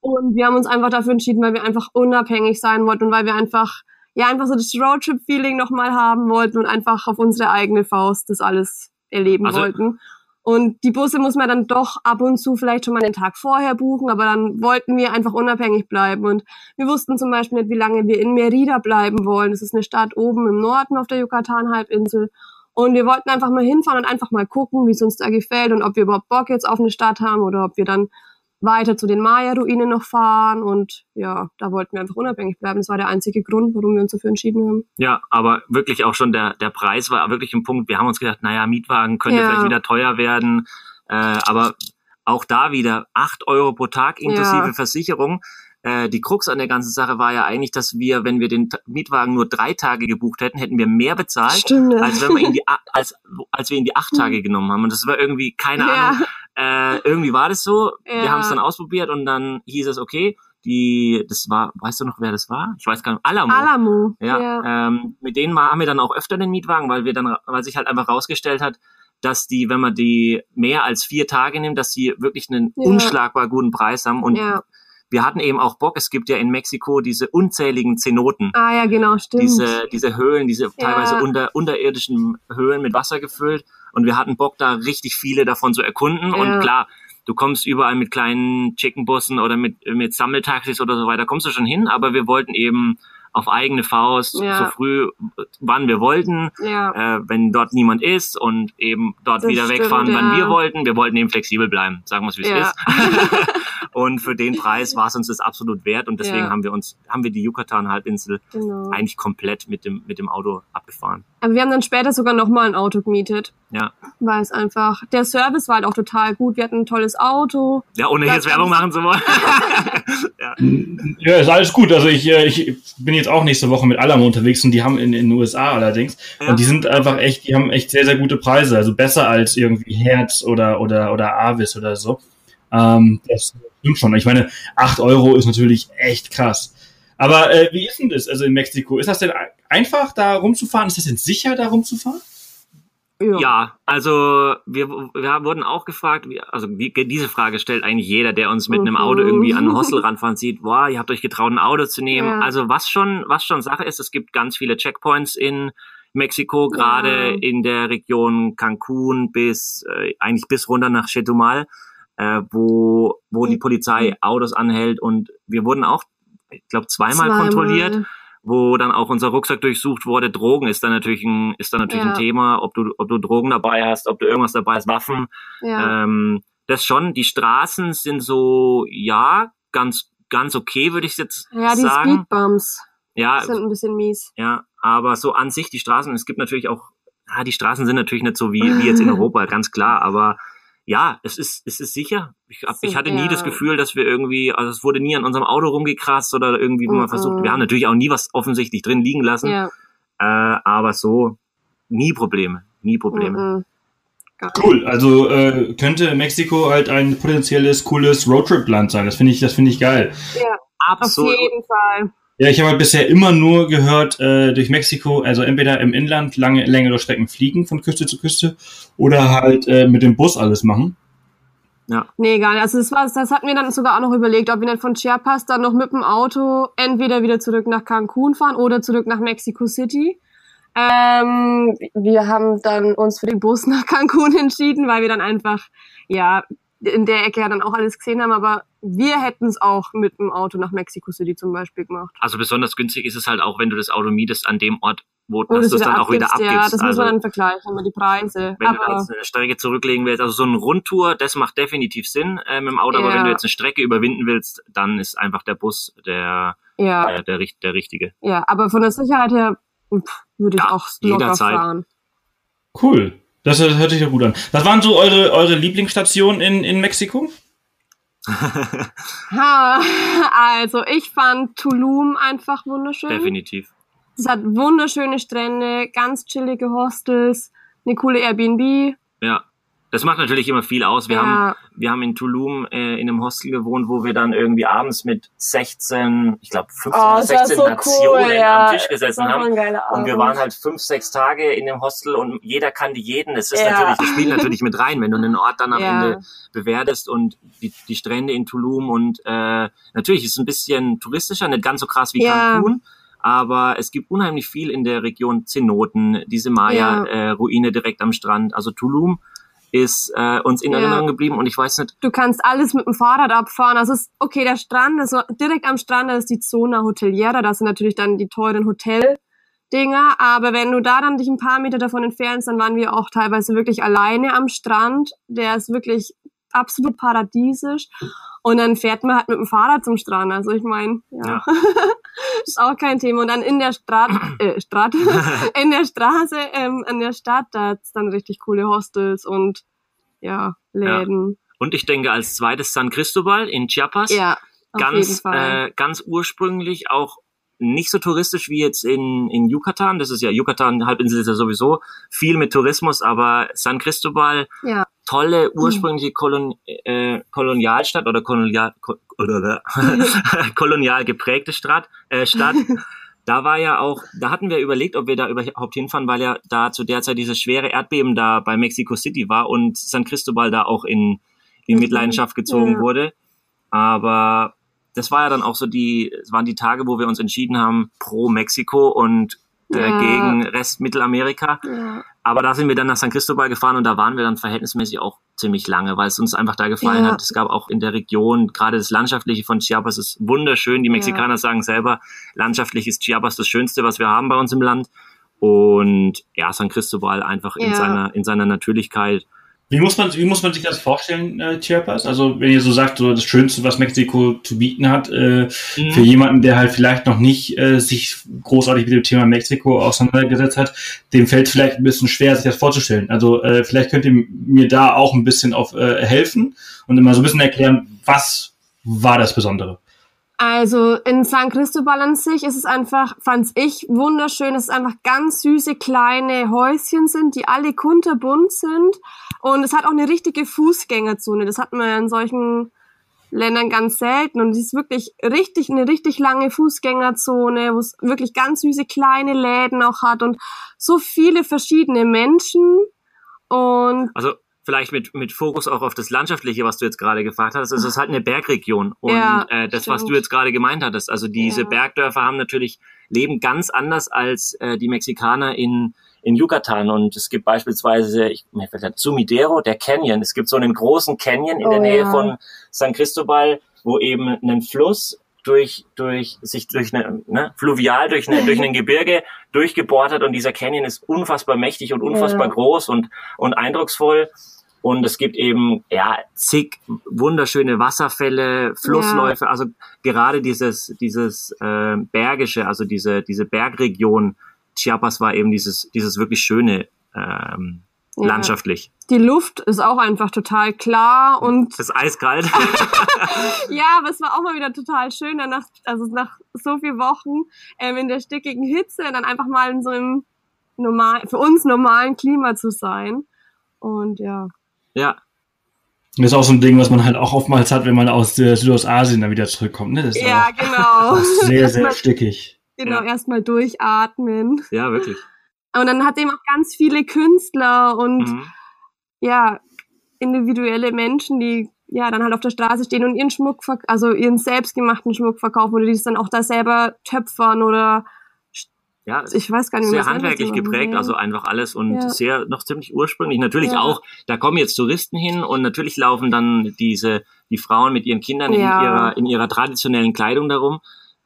Und wir haben uns einfach dafür entschieden, weil wir einfach unabhängig sein wollten und weil wir einfach ja einfach so das Roadtrip-Feeling nochmal haben wollten und einfach auf unsere eigene Faust das alles erleben also, wollten. Und die Busse muss man dann doch ab und zu vielleicht schon mal den Tag vorher buchen, aber dann wollten wir einfach unabhängig bleiben. Und wir wussten zum Beispiel nicht, wie lange wir in Merida bleiben wollen. Das ist eine Stadt oben im Norden auf der Yucatan-Halbinsel. Und wir wollten einfach mal hinfahren und einfach mal gucken, wie es uns da gefällt und ob wir überhaupt Bock jetzt auf eine Stadt haben oder ob wir dann weiter zu den Maya-Ruinen noch fahren und ja, da wollten wir einfach unabhängig bleiben. Das war der einzige Grund, warum wir uns dafür entschieden haben. Ja, aber wirklich auch schon der, der Preis war wirklich ein Punkt. Wir haben uns gedacht, naja, Mietwagen könnte ja. vielleicht wieder teuer werden, äh, aber auch da wieder acht Euro pro Tag inklusive ja. Versicherung. Äh, die Krux an der ganzen Sache war ja eigentlich, dass wir, wenn wir den Mietwagen nur drei Tage gebucht hätten, hätten wir mehr bezahlt, Stimmt, als wenn wir ihn die als als wir ihn die acht Tage genommen haben. Und das war irgendwie keine ja. Ahnung. Äh, irgendwie war das so. Ja. Wir haben es dann ausprobiert und dann hieß es okay. Die, das war, weißt du noch, wer das war? Ich weiß gar nicht. Alamo. Alamo. Ja. ja. Ähm, mit denen haben wir dann auch öfter den Mietwagen, weil wir dann, weil sich halt einfach rausgestellt hat, dass die, wenn man die mehr als vier Tage nimmt, dass die wirklich einen ja. unschlagbar guten Preis haben und ja wir hatten eben auch Bock. Es gibt ja in Mexiko diese unzähligen Zenoten. Ah ja, genau, stimmt. Diese, diese Höhlen, diese teilweise unter, unterirdischen Höhlen mit Wasser gefüllt. Und wir hatten Bock, da richtig viele davon zu erkunden. Ja. Und klar, du kommst überall mit kleinen Chickenbussen oder mit, mit Sammeltaxis oder so weiter, kommst du schon hin. Aber wir wollten eben auf eigene Faust ja. so früh, wann wir wollten, ja. äh, wenn dort niemand ist und eben dort das wieder stimmt, wegfahren, wann wir wollten. Wir wollten eben flexibel bleiben, sagen wir es wie es ist. und für den Preis war es uns das absolut wert und deswegen haben wir uns, haben wir die Yucatan-Halbinsel genau. eigentlich komplett mit dem, mit dem Auto abgefahren. Aber wir haben dann später sogar nochmal ein Auto gemietet. Ja. Weil es einfach, der Service war halt auch total gut. Wir hatten ein tolles Auto. Ja, ohne jetzt Werbung machen zu wollen. ja. ja, ist alles gut. Also ich, äh, ich bin jetzt auch nächste Woche mit Alamo unterwegs und die haben in, in den USA allerdings. Ja. Und die sind einfach echt, die haben echt sehr, sehr gute Preise. Also besser als irgendwie Herz oder, oder, oder Avis oder so. Ähm, das stimmt schon. Ich meine, acht Euro ist natürlich echt krass. Aber äh, wie ist denn das also in Mexiko? Ist das denn einfach, da rumzufahren? Ist das denn sicher, da rumzufahren? Ja. ja, also wir, wir wurden auch gefragt, wie, also wie, diese Frage stellt eigentlich jeder, der uns mit mhm. einem Auto irgendwie an ein Hostel ranfahren sieht, boah, ihr habt euch getraut, ein Auto zu nehmen. Ja. Also was schon, was schon Sache ist, es gibt ganz viele Checkpoints in Mexiko, gerade ja. in der Region Cancun bis äh, eigentlich bis runter nach Chetumal, äh, wo, wo mhm. die Polizei Autos anhält und wir wurden auch, ich glaube, zweimal, zweimal kontrolliert wo dann auch unser Rucksack durchsucht wurde. Drogen ist dann natürlich ein, ist dann natürlich ja. ein Thema, ob du, ob du Drogen dabei hast, ob du irgendwas dabei hast, Waffen. Ja. Ähm, das schon. Die Straßen sind so, ja, ganz, ganz okay, würde ich jetzt ja, sagen. Ja, die Speedbumps. Ja. Sind ein bisschen mies. Ja, aber so an sich die Straßen, es gibt natürlich auch, ja, die Straßen sind natürlich nicht so wie, wie jetzt in Europa, ganz klar, aber ja, es ist, es ist sicher. Ich, hab, ich hatte nie das Gefühl, dass wir irgendwie, also es wurde nie an unserem Auto rumgekratzt oder irgendwie wo man versucht. Wir haben natürlich auch nie was offensichtlich drin liegen lassen. Ja. Äh, aber so nie Probleme, nie Probleme. Cool, also äh, könnte Mexiko halt ein potenzielles cooles Roadtrip-Land sein. Das finde ich, das finde ich geil. Ja, absolut. Auf jeden Fall. Ja, ich habe halt bisher immer nur gehört, äh, durch Mexiko, also entweder im Inland lange, längere Strecken fliegen von Küste zu Küste oder halt äh, mit dem Bus alles machen. Ja. Nee, gar nicht. Also das war, das hatten wir dann sogar auch noch überlegt, ob wir nicht von Chiapas dann noch mit dem Auto entweder wieder zurück nach Cancun fahren oder zurück nach Mexico City. Ähm, wir haben dann uns für den Bus nach Cancun entschieden, weil wir dann einfach, ja, in der Ecke ja dann auch alles gesehen haben, aber wir hätten es auch mit dem Auto nach Mexico City zum Beispiel gemacht. Also besonders günstig ist es halt auch, wenn du das Auto mietest an dem Ort, wo du es dann auch wieder abgibst. Ja, das also, muss man dann vergleichen mit die Preise. Wenn aber du jetzt eine Strecke zurücklegen willst, also so eine Rundtour, das macht definitiv Sinn äh, mit dem Auto, ja. aber wenn du jetzt eine Strecke überwinden willst, dann ist einfach der Bus der, ja. äh, der, der, der richtige. Ja, aber von der Sicherheit her pff, würde ich ja, auch locker jederzeit. fahren. Cool. Das, das hört sich ja gut an. Was waren so eure, eure Lieblingsstationen in, in Mexiko? ha, also ich fand Tulum einfach wunderschön. Definitiv. Es hat wunderschöne Strände, ganz chillige Hostels, eine coole Airbnb. Ja. Das macht natürlich immer viel aus. Wir ja. haben, wir haben in Tulum äh, in einem Hostel gewohnt, wo wir dann irgendwie abends mit 16, ich glaube 15 oh, oder 16 so Nationen cool, ja. am Tisch gesessen haben. Und wir waren halt fünf, sechs Tage in dem Hostel und jeder kannte jeden. Es ist ja. natürlich, das spielt natürlich mit rein, wenn du einen Ort dann am Ende bewertest und die, die Strände in Tulum und äh, natürlich ist es ein bisschen touristischer, nicht ganz so krass wie Cancun aber es gibt unheimlich viel in der Region Zenoten, diese Maya-Ruine äh, direkt am Strand. Also Tulum ist äh, uns in Erinnerung ja. geblieben und ich weiß nicht. Du kannst alles mit dem Fahrrad abfahren. Also ist, okay, der Strand ist direkt am Strand, da ist die Zona Hoteliera, da sind natürlich dann die teuren Hoteldinger, aber wenn du da dann dich ein paar Meter davon entfernst, dann waren wir auch teilweise wirklich alleine am Strand. Der ist wirklich absolut paradiesisch. Und dann fährt man halt mit dem Fahrrad zum Strand. Also ich meine, ja, ja. ist auch kein Thema. Und dann in der Straße, äh, Straße, in der Straße, ähm, in der Stadt, da hat's dann richtig coole Hostels und ja, Läden. Ja. Und ich denke als zweites San Cristobal in Chiapas. Ja, auf ganz. Äh, ganz ursprünglich auch nicht so touristisch wie jetzt in, in Yucatan. Das ist ja, Yucatan, Halbinsel ist ja sowieso viel mit Tourismus, aber San Cristobal, ja. Tolle ursprüngliche Kolon, äh, Kolonialstadt oder Kolonial, oder, kolonial geprägte Stadt, äh, Stadt. Da war ja auch, da hatten wir überlegt, ob wir da überhaupt hinfahren, weil ja da zu der Zeit dieses schwere Erdbeben da bei Mexico City war und San Cristobal da auch in, in Mitleidenschaft gezogen ja. wurde. Aber das war ja dann auch so die, es waren die Tage, wo wir uns entschieden haben pro Mexiko und äh, ja. gegen Rest Mittelamerika. Ja. Aber da sind wir dann nach San Cristobal gefahren und da waren wir dann verhältnismäßig auch ziemlich lange, weil es uns einfach da gefallen ja. hat. Es gab auch in der Region, gerade das Landschaftliche von Chiapas ist wunderschön. Die Mexikaner sagen selber, landschaftlich ist Chiapas das Schönste, was wir haben bei uns im Land. Und ja, San Cristobal einfach in seiner, in seiner Natürlichkeit wie muss man, wie muss man sich das vorstellen, äh, Chiapas? Also, wenn ihr so sagt, so das Schönste, was Mexiko zu bieten hat, äh, mhm. für jemanden, der halt vielleicht noch nicht äh, sich großartig mit dem Thema Mexiko auseinandergesetzt hat, dem fällt es vielleicht ein bisschen schwer, sich das vorzustellen. Also, äh, vielleicht könnt ihr mir da auch ein bisschen auf äh, helfen und immer so ein bisschen erklären, was war das Besondere? Also in San Cristobal an sich ist es einfach, fand ich, wunderschön, dass es einfach ganz süße kleine Häuschen sind, die alle kunterbunt sind. Und es hat auch eine richtige Fußgängerzone. Das hat man in solchen Ländern ganz selten. Und es ist wirklich richtig, eine richtig lange Fußgängerzone, wo es wirklich ganz süße kleine Läden auch hat und so viele verschiedene Menschen. Und also vielleicht mit, mit Fokus auch auf das Landschaftliche, was du jetzt gerade gefragt hast. Es ist halt eine Bergregion. Und ja, äh, das, stimmt. was du jetzt gerade gemeint hattest, also diese ja. Bergdörfer haben natürlich, leben ganz anders als äh, die Mexikaner in, in Yucatan. Und es gibt beispielsweise, ich, mir fällt der Sumidero, der Canyon. Es gibt so einen großen Canyon in oh, der Nähe ja. von San Cristobal, wo eben ein Fluss durch, durch, sich durch eine, ne, fluvial durch eine, durch ein Gebirge durchgebohrt hat und dieser Canyon ist unfassbar mächtig und unfassbar ja. groß und, und eindrucksvoll. Und es gibt eben, ja, zig wunderschöne Wasserfälle, Flussläufe, ja. also gerade dieses, dieses, äh, Bergische, also diese, diese Bergregion Chiapas war eben dieses, dieses wirklich schöne, ähm, ja. landschaftlich. Die Luft ist auch einfach total klar und. Das ist eiskalt. ja, aber es war auch mal wieder total schön, danach, also nach so vielen Wochen ähm, in der stickigen Hitze dann einfach mal in so einem normal, für uns normalen Klima zu sein. Und ja. Ja. Das ist auch so ein Ding, was man halt auch oftmals hat, wenn man aus äh, Südostasien dann wieder zurückkommt. Ne? ja, genau. Sehr, sehr stickig. Genau, ja. erstmal durchatmen. Ja, wirklich. Und dann hat eben auch ganz viele Künstler und mhm. ja, individuelle Menschen, die ja dann halt auf der Straße stehen und ihren Schmuck, also ihren selbstgemachten Schmuck verkaufen oder die es dann auch da selber töpfern oder ja, ich weiß gar nicht, sehr handwerklich geprägt, also einfach alles und ja. sehr noch ziemlich ursprünglich. Natürlich ja. auch, da kommen jetzt Touristen hin und natürlich laufen dann diese die Frauen mit ihren Kindern ja. in ihrer in ihrer traditionellen Kleidung darum.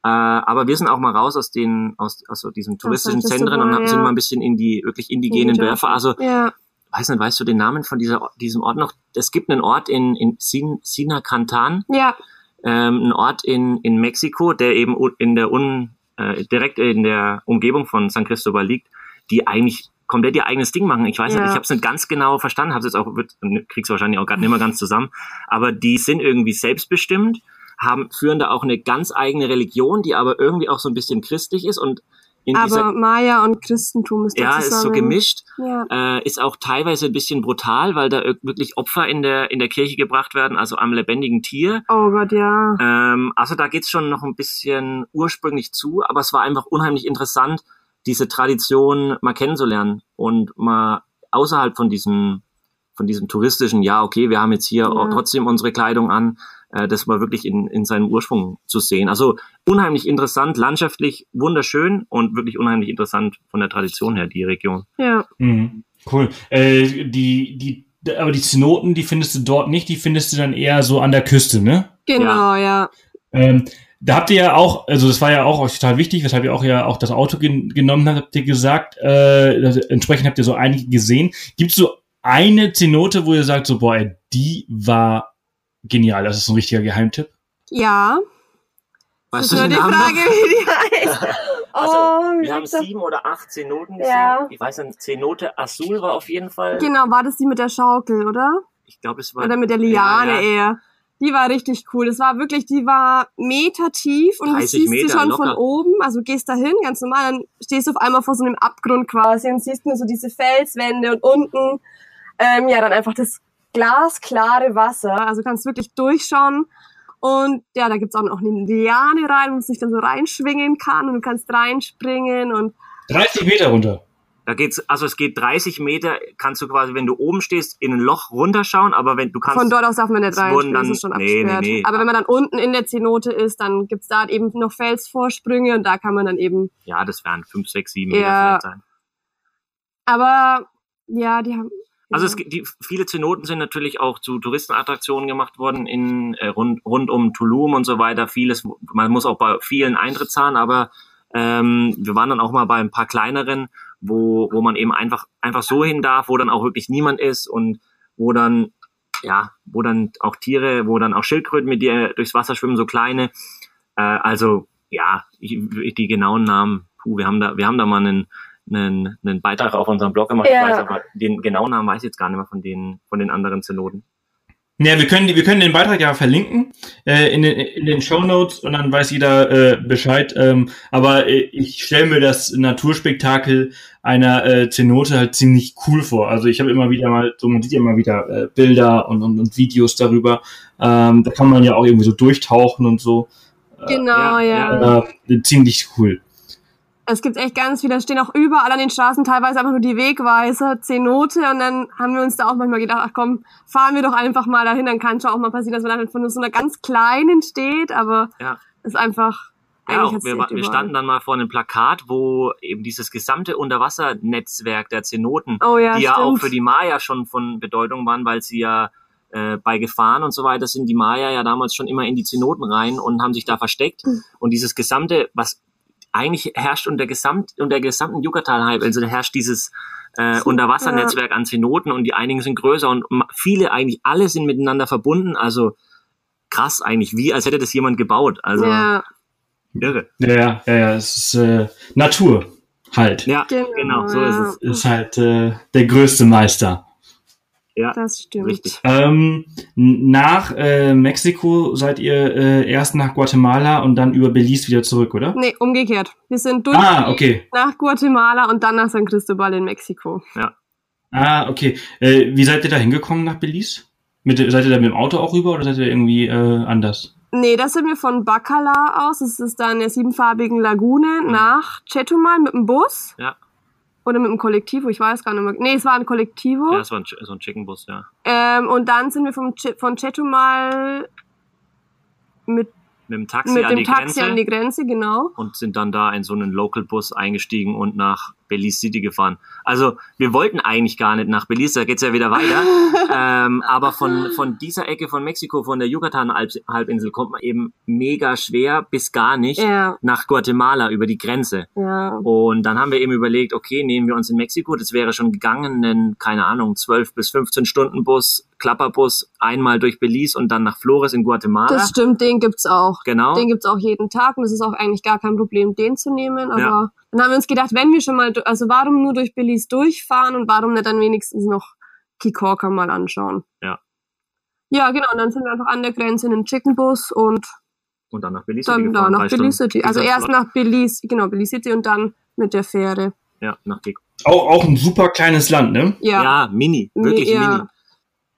Äh, aber wir sind auch mal raus aus den, aus, aus so diesen touristischen Zentren und ja. sind mal ein bisschen in die wirklich indigenen Dörfer. Also, ja. weiß nicht, weißt du den Namen von dieser, diesem Ort noch? Es gibt einen Ort in, in Sin, Sinacantan. Ja. Ähm, ein Ort in, in Mexiko, der eben in der un, äh, direkt in der Umgebung von San Cristobal liegt, die eigentlich komplett ihr eigenes Ding machen. Ich weiß ja. nicht, ich habe es nicht ganz genau verstanden, habe es jetzt auch, krieg's wahrscheinlich auch gerade nicht mehr ganz zusammen, aber die sind irgendwie selbstbestimmt haben, führen da auch eine ganz eigene Religion, die aber irgendwie auch so ein bisschen christlich ist und in aber dieser, Maya und Christentum ist ja ist so gemischt, ja. äh, ist auch teilweise ein bisschen brutal, weil da wirklich Opfer in der in der Kirche gebracht werden, also am lebendigen Tier. Oh Gott, ja. Ähm, also da geht's schon noch ein bisschen ursprünglich zu, aber es war einfach unheimlich interessant, diese Tradition mal kennenzulernen und mal außerhalb von diesem von diesem touristischen, ja okay, wir haben jetzt hier ja. trotzdem unsere Kleidung an, äh, das mal wirklich in, in seinem Ursprung zu sehen. Also unheimlich interessant, landschaftlich wunderschön und wirklich unheimlich interessant von der Tradition her, die Region. Ja. Mhm. Cool. Äh, die, die, aber die Zenoten, die findest du dort nicht, die findest du dann eher so an der Küste, ne? Genau, ja. ja. Ähm, da habt ihr ja auch, also das war ja auch total wichtig, weshalb ihr auch ja auch das Auto gen genommen habt, habt ihr gesagt, äh, entsprechend habt ihr so einige gesehen. Gibt es so eine Zenote, wo ihr sagt, so, boah, die war genial. Das ist ein richtiger Geheimtipp. Ja. Weißt das ist nur die Frage, wie die heißt. Also, oh, wir haben sieben oder acht Zenoten gesehen. Ja. Ich weiß nicht, Zenote Azul war auf jeden Fall. Genau, war das die mit der Schaukel, oder? Ich glaube, es war. Oder mit der Liane ja, ja. eher. Die war richtig cool. Das war wirklich, die war Meter tief und du siehst Meter, sie schon locker. von oben. Also du gehst da hin, ganz normal, dann stehst du auf einmal vor so einem Abgrund quasi und siehst nur so diese Felswände und unten, ähm, ja, dann einfach das glasklare Wasser. Also kannst wirklich durchschauen. Und ja, da gibt's auch noch eine Liane rein, wo man sich dann so reinschwingen kann und du kannst reinspringen und 30 Meter runter. Da geht's, also es geht 30 Meter, kannst du quasi, wenn du oben stehst, in ein Loch runterschauen, aber wenn du kannst. Von dort aus darf man nicht rein, das ist schon abgesperrt. Nee, nee, nee. Aber wenn man dann unten in der Zenote ist, dann gibt's da eben noch Felsvorsprünge und da kann man dann eben. Ja, das wären 5, 6, 7 Meter ja, vielleicht sein. Aber ja, die haben, also es, die, viele Zenoten sind natürlich auch zu Touristenattraktionen gemacht worden in äh, rund, rund um Tulum und so weiter. Vieles, man muss auch bei vielen Eintritt zahlen, aber ähm, wir waren dann auch mal bei ein paar kleineren, wo, wo man eben einfach, einfach so hin darf, wo dann auch wirklich niemand ist und wo dann, ja, wo dann auch Tiere, wo dann auch Schildkröten mit dir durchs Wasser schwimmen, so kleine. Äh, also ja, ich, die genauen Namen, puh, wir haben da, wir haben da mal einen einen, einen Beitrag auf unserem Blog gemacht. Ja. Ich weiß aber den genauen Namen weiß ich jetzt gar nicht mehr von den, von den anderen Zenoten. Ja, wir können, wir können den Beitrag ja verlinken äh, in, den, in den Show Notes und dann weiß jeder äh, Bescheid. Ähm, aber äh, ich stelle mir das Naturspektakel einer äh, Zenote halt ziemlich cool vor. Also ich habe immer wieder mal, so man sieht ja immer wieder äh, Bilder und, und, und Videos darüber. Ähm, da kann man ja auch irgendwie so durchtauchen und so. Genau, äh, ja. ja. Äh, ziemlich cool. Es gibt echt ganz viele, da stehen auch überall an den Straßen teilweise einfach nur die Wegweiser, Zenote und dann haben wir uns da auch manchmal gedacht, ach komm, fahren wir doch einfach mal dahin, dann kann schon auch mal passieren, dass man dann von so einer ganz kleinen steht, aber ja. ist einfach ja, auch, wir, wir standen dann mal vor einem Plakat, wo eben dieses gesamte Unterwassernetzwerk der Zenoten, oh ja, die ja auch für die Maya schon von Bedeutung waren, weil sie ja äh, bei Gefahren und so weiter sind die Maya ja damals schon immer in die Zenoten rein und haben sich da versteckt. Mhm. Und dieses gesamte, was eigentlich herrscht unter, Gesamt, unter der gesamten Yucatan-Halbinsel, also herrscht dieses äh, Unterwassernetzwerk an Zenoten und die einigen sind größer und viele, eigentlich alle sind miteinander verbunden. Also krass eigentlich, wie als hätte das jemand gebaut. Also ja. irre. Ja, ja, ja, es ist äh, Natur halt. Ja, genau, genau so ist es. Ist halt äh, der größte Meister. Ja, das stimmt. Richtig. Ähm, nach äh, Mexiko seid ihr äh, erst nach Guatemala und dann über Belize wieder zurück, oder? Nee, umgekehrt. Wir sind durch ah, okay. nach Guatemala und dann nach San Cristobal in Mexiko. Ja. Ah, okay. Äh, wie seid ihr da hingekommen nach Belize? Mit, seid ihr da mit dem Auto auch rüber oder seid ihr irgendwie äh, anders? Nee, das sind wir von Bacala aus. Das ist da in der siebenfarbigen Lagune mhm. nach Chetumal mit dem Bus. Ja. Oder mit dem Kollektivo, ich weiß gar nicht mehr. Nee, es war ein Kollektivo. Ja, es war ein, so ein Chickenbus, ja. Ähm, und dann sind wir vom Ch von Chetumal mit mit dem Taxi, mit an, dem die Taxi Grenze an die Grenze, genau. Und sind dann da in so einen Local-Bus eingestiegen und nach Belize City gefahren. Also wir wollten eigentlich gar nicht nach Belize, da geht's ja wieder weiter. ähm, aber von, von dieser Ecke von Mexiko, von der Yucatan-Halbinsel, kommt man eben mega schwer bis gar nicht ja. nach Guatemala über die Grenze. Ja. Und dann haben wir eben überlegt, okay, nehmen wir uns in Mexiko, das wäre schon gegangen, einen, keine Ahnung, 12 bis 15 Stunden Bus Klapperbus einmal durch Belize und dann nach Flores in Guatemala. Das stimmt, den gibt's auch. Genau. Den gibt's auch jeden Tag und es ist auch eigentlich gar kein Problem, den zu nehmen. Aber Ja. Dann haben wir uns gedacht, wenn wir schon mal, also warum nur durch Belize durchfahren und warum nicht dann wenigstens noch Kikorka mal anschauen. Ja. Ja, genau. Und dann sind wir einfach an der Grenze in den Chickenbus und Und dann nach Belize City dann da nach Belize. City. Also erst nach Belize, genau, Belize City und dann mit der Fähre. Ja, nach Gek Auch, auch ein super kleines Land, ne? Ja. Ja, mini, wirklich ja. mini.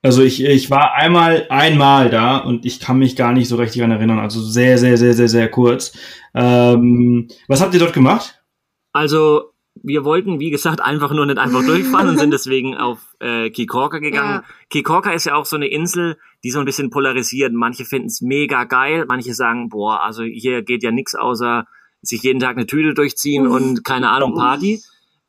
Also ich, ich war einmal, einmal da und ich kann mich gar nicht so richtig daran erinnern. Also sehr, sehr, sehr, sehr, sehr kurz. Ähm, was habt ihr dort gemacht? Also wir wollten, wie gesagt, einfach nur nicht einfach durchfahren und sind deswegen auf äh, Kikorka gegangen. Ja. Kikorka ist ja auch so eine Insel, die so ein bisschen polarisiert. Manche finden es mega geil, manche sagen, boah, also hier geht ja nix außer sich jeden Tag eine Tüte durchziehen und keine Ahnung, Party.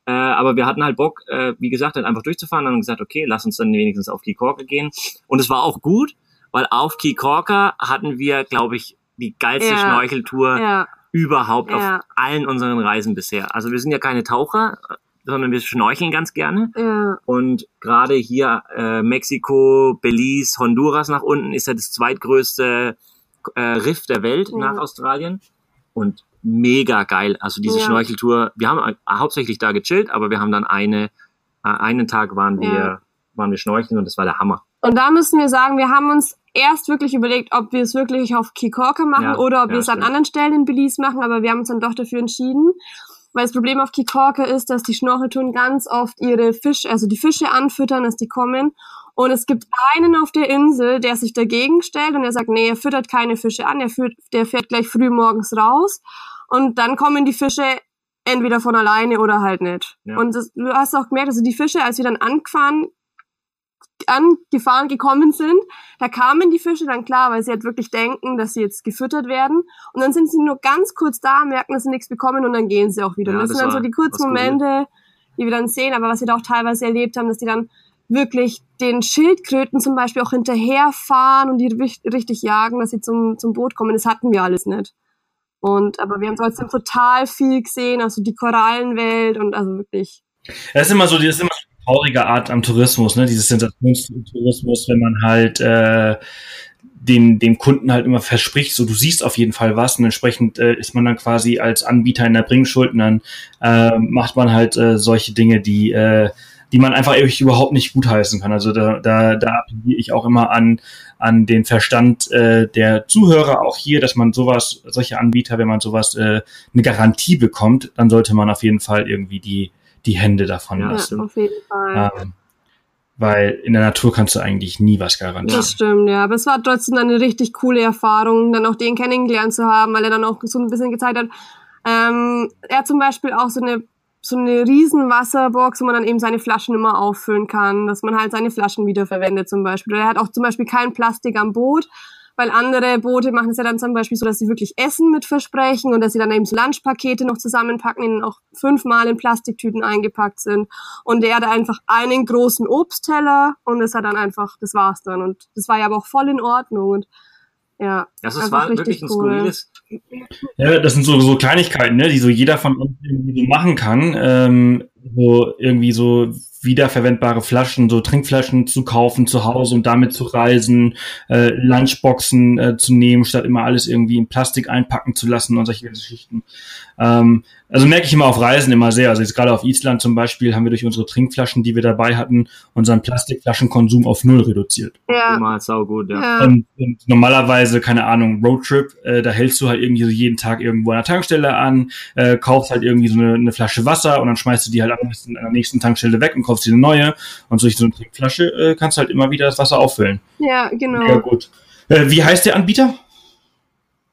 Äh, aber wir hatten halt Bock, äh, wie gesagt, dann einfach durchzufahren und haben gesagt, okay, lass uns dann wenigstens auf Kikorka gehen. Und es war auch gut, weil auf Kikorka hatten wir, glaube ich, die geilste Ja. Schnorcheltour Ja. Überhaupt Ja. auf allen unseren Reisen bisher. Also wir sind ja keine Taucher, sondern wir schnorcheln ganz gerne. Ja. Und gerade hier äh, Mexiko, Belize, Honduras nach unten ist ja das zweitgrößte äh, Riff der Welt Ja. nach Australien. Und mega geil. Also diese. Schnorcheltour, wir haben äh, hauptsächlich da gechillt, aber wir haben dann eine, äh, einen Tag waren wir, waren wir schnorcheln und das war der Hammer. Und da müssen wir sagen, wir haben uns erst wirklich überlegt, ob wir es wirklich auf Kikorka machen Ja, oder ob ja, wir es an anderen Stellen in Belize machen, aber wir haben uns dann doch dafür entschieden. Weil das Problem auf Kikorka ist, dass die Schnorcheltouren ganz oft ihre Fische, also die Fische anfüttern, dass die kommen. Und es gibt einen auf der Insel, der sich dagegen stellt und der sagt, nee, er füttert keine Fische an, er führt, der fährt gleich früh morgens raus. Und dann kommen die Fische entweder von alleine oder halt nicht. Ja. Und das, du hast auch gemerkt, also die Fische, als wir dann angefahren, angefahren gekommen sind, da kamen die Fische dann klar, weil sie halt wirklich denken, dass sie jetzt gefüttert werden. Und dann sind sie nur ganz kurz da, merken, dass sie nichts bekommen und dann gehen sie auch wieder. Ja, das, das sind dann so die kurzen. Momente, die wir dann sehen. Aber was wir da auch teilweise erlebt haben, dass die dann wirklich den Schildkröten zum Beispiel auch hinterherfahren und die richt- richtig jagen, dass sie zum, zum Boot kommen. Das hatten wir alles nicht. Und, aber wir haben trotzdem total viel gesehen, also die Korallenwelt und also wirklich. Das ist immer so, das ist immer so traurige Art am Tourismus, ne? Dieses Sensationstourismus, wenn man halt äh, den, dem Kunden halt immer verspricht, so du siehst auf jeden Fall was und entsprechend äh, ist man dann quasi als Anbieter in der Bringschuld und dann äh, macht man halt äh, solche Dinge, die äh, die man einfach überhaupt nicht gutheißen kann. Also da, da, da appelliere ich auch immer an, an den Verstand äh, der Zuhörer auch hier, dass man sowas, solche Anbieter, wenn man sowas äh, eine Garantie bekommt, dann sollte man auf jeden Fall irgendwie die, die Hände davon Ja, lassen. auf jeden Fall. Ähm, weil in der Natur kannst du eigentlich nie was garantieren. Das stimmt, ja. Aber es war trotzdem eine richtig coole Erfahrung, dann auch den kennengelernt zu haben, weil er dann auch so ein bisschen gezeigt hat. Ähm, er hat zum Beispiel auch so eine so eine riesen Wasserbox, wo man dann eben seine Flaschen immer auffüllen kann, dass man halt seine Flaschen wiederverwendet zum Beispiel. Oder er hat auch zum Beispiel kein Plastik am Boot, weil andere Boote machen es ja dann zum Beispiel so, dass sie wirklich Essen mit versprechen und dass sie dann eben so Lunchpakete noch zusammenpacken, die dann auch fünfmal in Plastiktüten eingepackt sind. Und der hatte einfach einen großen Obstteller und es hat dann einfach, das war's dann. Und das war ja aber auch voll in Ordnung und ja. Das ist war wirklich ein cool. skurriles. Ja, das sind so, so Kleinigkeiten, ne, die so jeder von uns irgendwie so machen kann. Ähm, so irgendwie so wiederverwendbare Flaschen, so Trinkflaschen zu kaufen zu Hause und damit zu reisen, äh, Lunchboxen äh, zu nehmen, statt immer alles irgendwie in Plastik einpacken zu lassen und solche Geschichten. Ähm, also merke ich immer auf Reisen immer sehr. Also jetzt gerade auf Island zum Beispiel haben wir durch unsere Trinkflaschen, die wir dabei hatten, unseren Plastikflaschenkonsum auf null reduziert. Ja. Immer sau gut, ja. ja. Und, und, normalerweise, keine Ahnung, Roadtrip, äh, da hältst du halt irgendwie so jeden Tag irgendwo an der Tankstelle an, äh, kaufst halt irgendwie so eine, eine Flasche Wasser und dann schmeißt du die halt am nächsten, an der nächsten Tankstelle weg und kaufst dir eine neue. Und durch so eine Trinkflasche äh, kannst du halt immer wieder das Wasser auffüllen. Ja, genau. Ja, gut. Äh, wie heißt der Anbieter?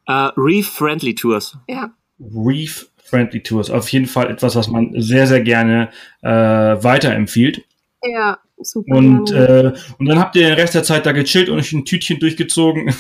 Uh, Reef Friendly Tours. Ja. Reef Friendly Tours. Auf jeden Fall etwas, was man sehr, sehr gerne äh, weiterempfiehlt. Ja, super. Und, äh, und dann habt ihr den Rest der Zeit da gechillt und euch ein Tütchen durchgezogen.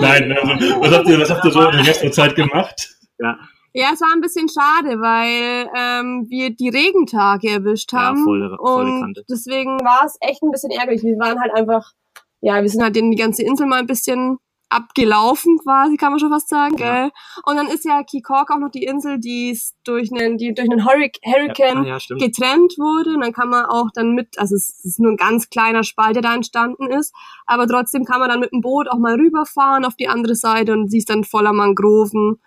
Nein, also, was, habt ihr, was habt ihr so den Rest der Zeit gemacht? Ja. Ja, es war ein bisschen schade, weil ähm, wir die Regentage erwischt haben. Ja, voll, voll und Kante. deswegen war es echt ein bisschen ärgerlich. Wir waren halt einfach, ja, wir sind halt in die ganze Insel mal ein bisschen abgelaufen quasi, kann man schon fast sagen, ja. gell? Und dann ist ja Keycork auch noch die Insel, die durch einen, die durch einen Hurricane ja, ja, getrennt wurde. Und dann kann man auch dann mit, also es ist nur ein ganz kleiner Spalt, der da entstanden ist, aber trotzdem kann man dann mit dem Boot auch mal rüberfahren auf die andere Seite und siehst dann voller Mangroven.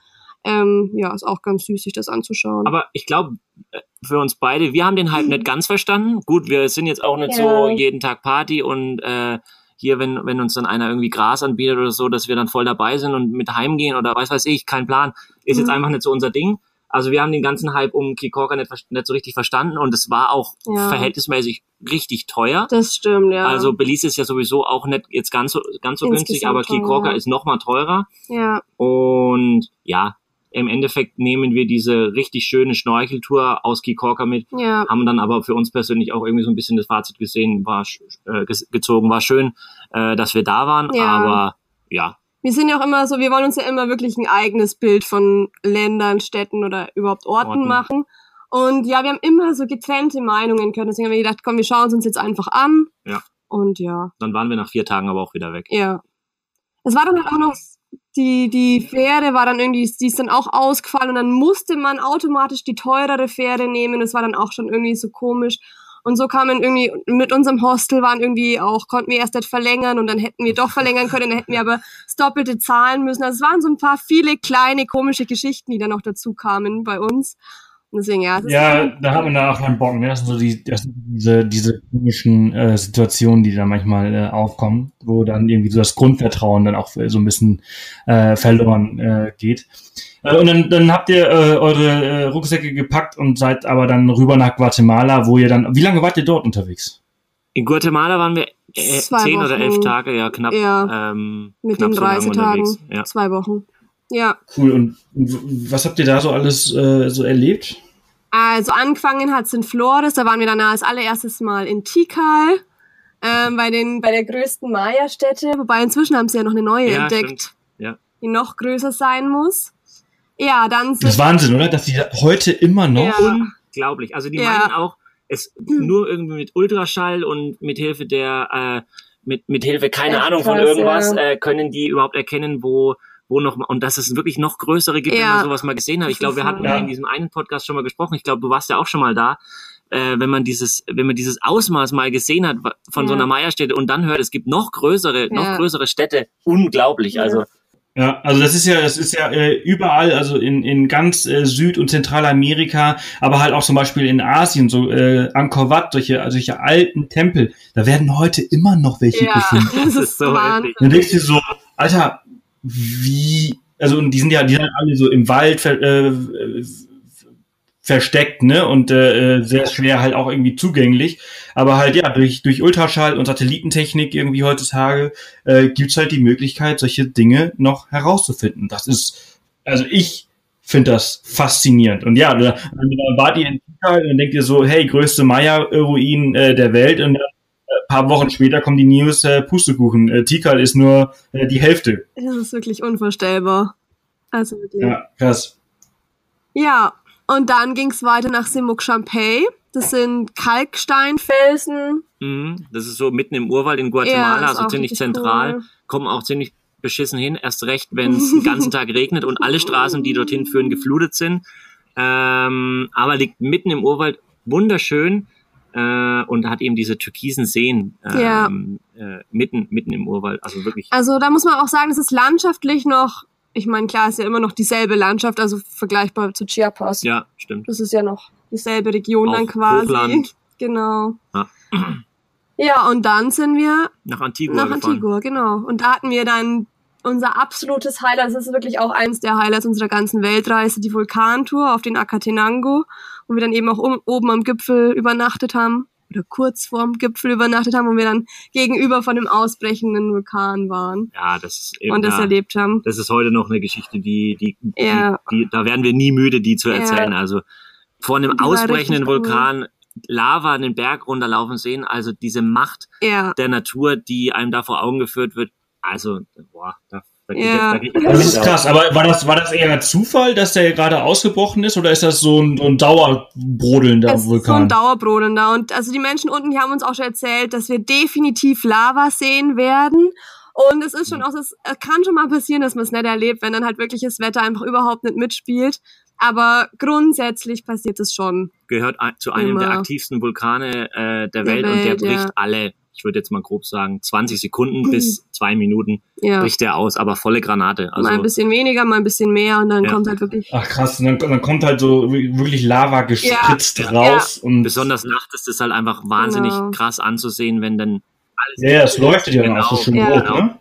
Ähm, ja, ist auch ganz süß, sich das anzuschauen. Aber ich glaube, äh, für uns beide, wir haben den Hype nicht ganz verstanden. Gut, wir sind jetzt auch nicht so jeden Tag Party und äh, hier, wenn, wenn uns dann einer irgendwie Gras anbietet oder so, dass wir dann voll dabei sind und mit heimgehen oder weiß weiß ich, kein Plan, ist mhm. jetzt einfach nicht so unser Ding. Also wir haben den ganzen Hype um Kikorka nicht, nicht so richtig verstanden und es war auch ja. verhältnismäßig richtig teuer. Das stimmt, ja. Also Belize ist ja sowieso auch nicht jetzt ganz so, ganz so günstig, aber Kikorka ja. ist noch mal teurer. Ja. Und ja, im Endeffekt nehmen wir diese richtig schöne Schnorcheltour aus Kikorka mit, ja. haben dann aber für uns persönlich auch irgendwie so ein bisschen das Fazit gesehen, war äh, gezogen, war schön, äh, dass wir da waren, ja. aber ja. Wir sind ja auch immer so, wir wollen uns ja immer wirklich ein eigenes Bild von Ländern, Städten oder überhaupt Orten, Orten. machen. Und ja, wir haben immer so getrennte Meinungen können. Deswegen haben wir gedacht, komm, wir schauen es uns jetzt einfach an. Ja. Und ja. Dann waren wir nach vier Tagen aber auch wieder weg. Ja. Es war dann auch noch die, die Fähre war dann irgendwie, die ist dann auch ausgefallen und dann musste man automatisch die teurere Fähre nehmen. Das war dann auch schon irgendwie so komisch. Und so kamen irgendwie, mit unserem Hostel waren irgendwie auch, konnten wir erst nicht verlängern und dann hätten wir doch verlängern können, dann hätten wir aber das Doppelte zahlen müssen. Also es waren so ein paar viele kleine komische Geschichten, die dann noch dazu kamen bei uns. Deswegen, ja. Ja, da hat man da auch keinen Bock. Ne? Das sind so die, das sind diese, diese komischen äh, Situationen, die da manchmal äh, aufkommen, wo dann irgendwie so das Grundvertrauen dann auch so ein bisschen äh, verloren äh, geht. Äh, und dann, dann habt ihr äh, eure äh, Rucksäcke gepackt und seid aber dann rüber nach Guatemala, wo ihr dann. Wie lange wart ihr dort unterwegs? In Guatemala waren wir äh, zehn oder elf Tage, ja, knapp. Ja, ähm, mit knapp den so 30 Tagen. Ja. Zwei Wochen. Ja. Cool. Und was habt ihr da so alles äh, so erlebt? Also angefangen hat es in Flores, da waren wir dann als allererstes mal in Tikal, ähm, bei, den, bei der größten Maya-Stätte, wobei inzwischen haben sie ja noch eine neue ja, entdeckt, ja. die noch größer sein muss. Ja, dann Das ist Wahnsinn, oder? Dass die heute immer noch. Ja. Unglaublich. Also die ja. meinen auch, es nur irgendwie mit Ultraschall und mit Hilfe der, äh, mit, mit Hilfe, keine Echt Ahnung, von irgendwas, ja. äh, können die überhaupt erkennen, wo wo noch und dass es wirklich noch größere gibt, ja. wenn man sowas mal gesehen hat. Ich glaube, wir hatten ja. in diesem einen Podcast schon mal gesprochen. Ich glaube, du warst ja auch schon mal da. Äh, wenn man dieses, wenn man dieses Ausmaß mal gesehen hat von ja. so einer Meierstätte und dann hört, es gibt noch größere, noch größere Städte, unglaublich. Also ja, also das ist ja, das ist ja äh, überall, also in, in ganz äh, Süd- und Zentralamerika, aber halt auch zum Beispiel in Asien, so äh, Angkor Wat, solche, also solche alten Tempel, da werden heute immer noch welche ja, gefunden. Das ist so Dann denkst du so, Alter, wie, also und die sind ja, die sind alle so im Wald ver, äh, versteckt, ne? Und äh, sehr schwer halt auch irgendwie zugänglich. Aber halt ja, durch, durch Ultraschall und Satellitentechnik irgendwie heutzutage äh, gibt's halt die Möglichkeit, solche Dinge noch herauszufinden. Das ist, also ich finde das faszinierend. Und ja, da, dann wart ihr in Tikal und denkt ihr so, hey, größte Maya-Ruin äh, der Welt und dann paar Wochen später kommen die News, äh, Pustekuchen, äh, Tikal ist nur äh, die Hälfte. Das ist wirklich unvorstellbar. Also. Ja, krass. Ja, und dann ging es weiter nach Simuk Champey. Das sind Kalksteinfelsen. Mhm, das ist so mitten im Urwald in Guatemala, Ja, also ziemlich zentral. cool. Kommen auch ziemlich beschissen hin, erst recht, wenn es den ganzen Tag regnet und alle Straßen, die dorthin führen, geflutet sind. Ähm, aber liegt mitten im Urwald, wunderschön äh, und hat eben diese türkisen Seen Ja. ähm, äh, mitten, mitten im Urwald. Also wirklich Also da muss man auch sagen, es ist landschaftlich noch, ich meine, klar, ist ja immer noch dieselbe Landschaft, also vergleichbar zu Chiapas. Ja, stimmt. Das ist ja noch dieselbe Region dann Auch quasi. Hochland. Genau. Ja. Ja, und dann sind wir Nach Antigua nach gefahren. Antigua, genau. Und da hatten wir dann unser absolutes Highlight, das ist wirklich auch eins der Highlights unserer ganzen Weltreise, die Vulkantour auf den Acatenango, wo wir dann eben auch um, oben am Gipfel übernachtet haben oder kurz vorm Gipfel übernachtet haben, wo wir dann gegenüber von dem ausbrechenden Vulkan waren Ja, das ist eben, und das ja, erlebt haben. das ist heute noch eine Geschichte, die, die, Ja. die, die da werden wir nie müde, die zu Ja. erzählen. Also vor einem Die ausbrechenden. Vulkan Lava den Berg runterlaufen sehen, also diese Macht Ja. der Natur, die einem da vor Augen geführt wird. Also, boah, da, da Ja. da geht Das ist krass, aber war das, war das eher Zufall, dass der gerade ausgebrochen ist oder ist das so ein, so ein dauerbrodelnder Es ist so ein Vulkan? Dauerbrodelnder. Und also die Menschen unten, die haben uns auch schon erzählt, dass wir definitiv Lava sehen werden. Und es ist schon auch, es kann schon mal passieren, dass man es nicht erlebt, wenn dann halt wirklich das Wetter einfach überhaupt nicht mitspielt. Aber grundsätzlich passiert es schon. gehört zu einem Immer. der aktivsten Vulkane äh, der, Der Welt, und der Welt, bricht ja. alle, ich würde jetzt mal grob sagen, 20 Sekunden bis zwei Minuten Ja. bricht der aus, aber volle Granate. Also mal ein bisschen weniger, mal ein bisschen mehr und dann Ja. kommt halt wirklich. Ach krass, und dann, dann kommt halt so wirklich Lava gespritzt Ja. raus und besonders nachts ist es halt einfach wahnsinnig Genau. krass anzusehen, wenn dann alles ja, es leuchtet ja dann auch so Genau. schön Ja. rot, ne?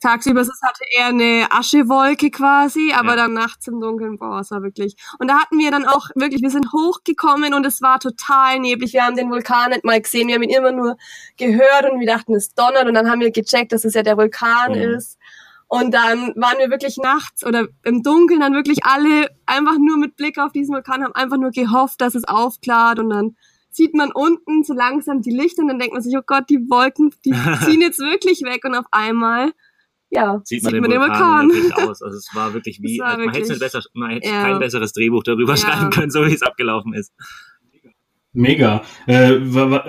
Tagsüber ist es halt eher eine Aschewolke quasi, aber Ja. dann nachts im Dunkeln, boah, es war wirklich. Und da hatten wir dann auch wirklich, wir sind hochgekommen und es war total neblig. Wir haben den Vulkan nicht mal gesehen, wir haben ihn immer nur gehört und wir dachten, es donnert und dann haben wir gecheckt, dass es ja der Vulkan Mhm. ist. Und dann waren wir wirklich nachts oder im Dunkeln dann wirklich alle einfach nur mit Blick auf diesen Vulkan, haben einfach nur gehofft, dass es aufklart und dann sieht man unten so langsam die Lichter und dann denkt man sich, oh Gott, die Wolken, die ziehen jetzt wirklich weg und auf einmal, ja, sieht man, den, Vulkan, und der bricht aus. Also es war wirklich wie, war also man hätte wirklich- nicht besser, man hätte Ja. kein besseres Drehbuch darüber Ja. schreiben können, so wie es abgelaufen ist. Mega. Äh,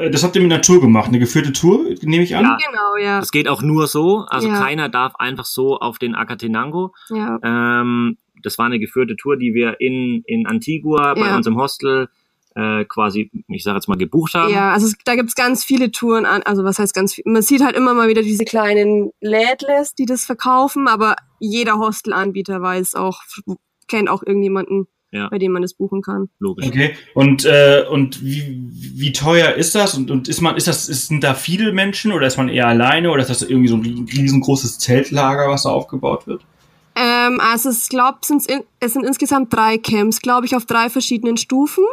das habt ihr mit einer Tour gemacht, eine geführte Tour, nehme ich an? Ja. Genau, ja. Das geht auch nur so, also Ja. keiner darf einfach so auf den Acatenango. ja. Ähm, das war eine geführte Tour, die wir in, in Antigua bei Ja. uns im Hostel äh, quasi, ich sage jetzt mal, gebucht haben. Ja, also es, da gibt's ganz viele Touren an, also was heißt ganz viel, man sieht halt immer mal wieder diese kleinen Lädles, die das verkaufen, aber jeder Hostelanbieter weiß auch, kennt auch irgendjemanden, Ja. bei dem man das buchen kann. Logisch. Okay. Und äh, und wie, wie teuer ist das? Und, und ist man ist das ist, sind da viele Menschen oder ist man eher alleine oder ist das irgendwie so ein riesengroßes Zeltlager, was da aufgebaut wird? Ähm, also ich glaube, es, in, es sind insgesamt drei Camps, glaube ich, auf drei verschiedenen Stufen.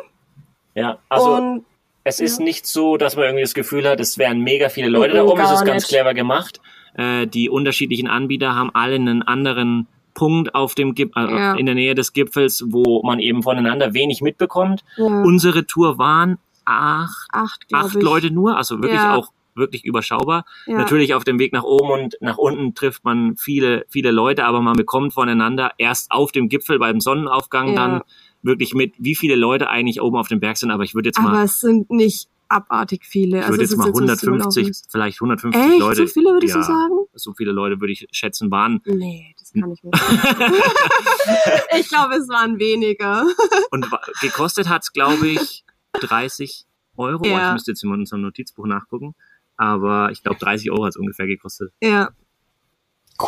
Ja, also und es ist ja. nicht so, dass man irgendwie das Gefühl hat, es wären mega viele Leute da oben. Es ist ganz nicht. clever gemacht. Äh, die unterschiedlichen Anbieter haben alle einen anderen Punkt auf dem Gip äh, Ja. in der Nähe des Gipfels, wo man eben voneinander wenig mitbekommt. ja, Unsere Tour waren acht, acht, acht. Leute nur, also wirklich auch wirklich überschaubar. Natürlich auf dem Weg nach oben und nach unten trifft man viele, viele Leute, aber man bekommt voneinander erst auf dem Gipfel beim Sonnenaufgang dann wirklich mit, wie viele Leute eigentlich oben auf dem Berg sind. Aber ich würde jetzt Aber mal, es sind nicht abartig viele. ich also würde es jetzt mal so, es 150, überlaufen ist. vielleicht 150 Echt? Leute. so viele würdest ja, du sagen? So viele Leute würde ich schätzen waren. Nee, das kann ich nicht. ich glaube, es waren weniger. Und gekostet hat's, glaube ich, 30 Euro. Ja. Ich müsste jetzt in unserem Notizbuch nachgucken. Aber ich glaube, 30 Euro hat's ungefähr gekostet. Ja.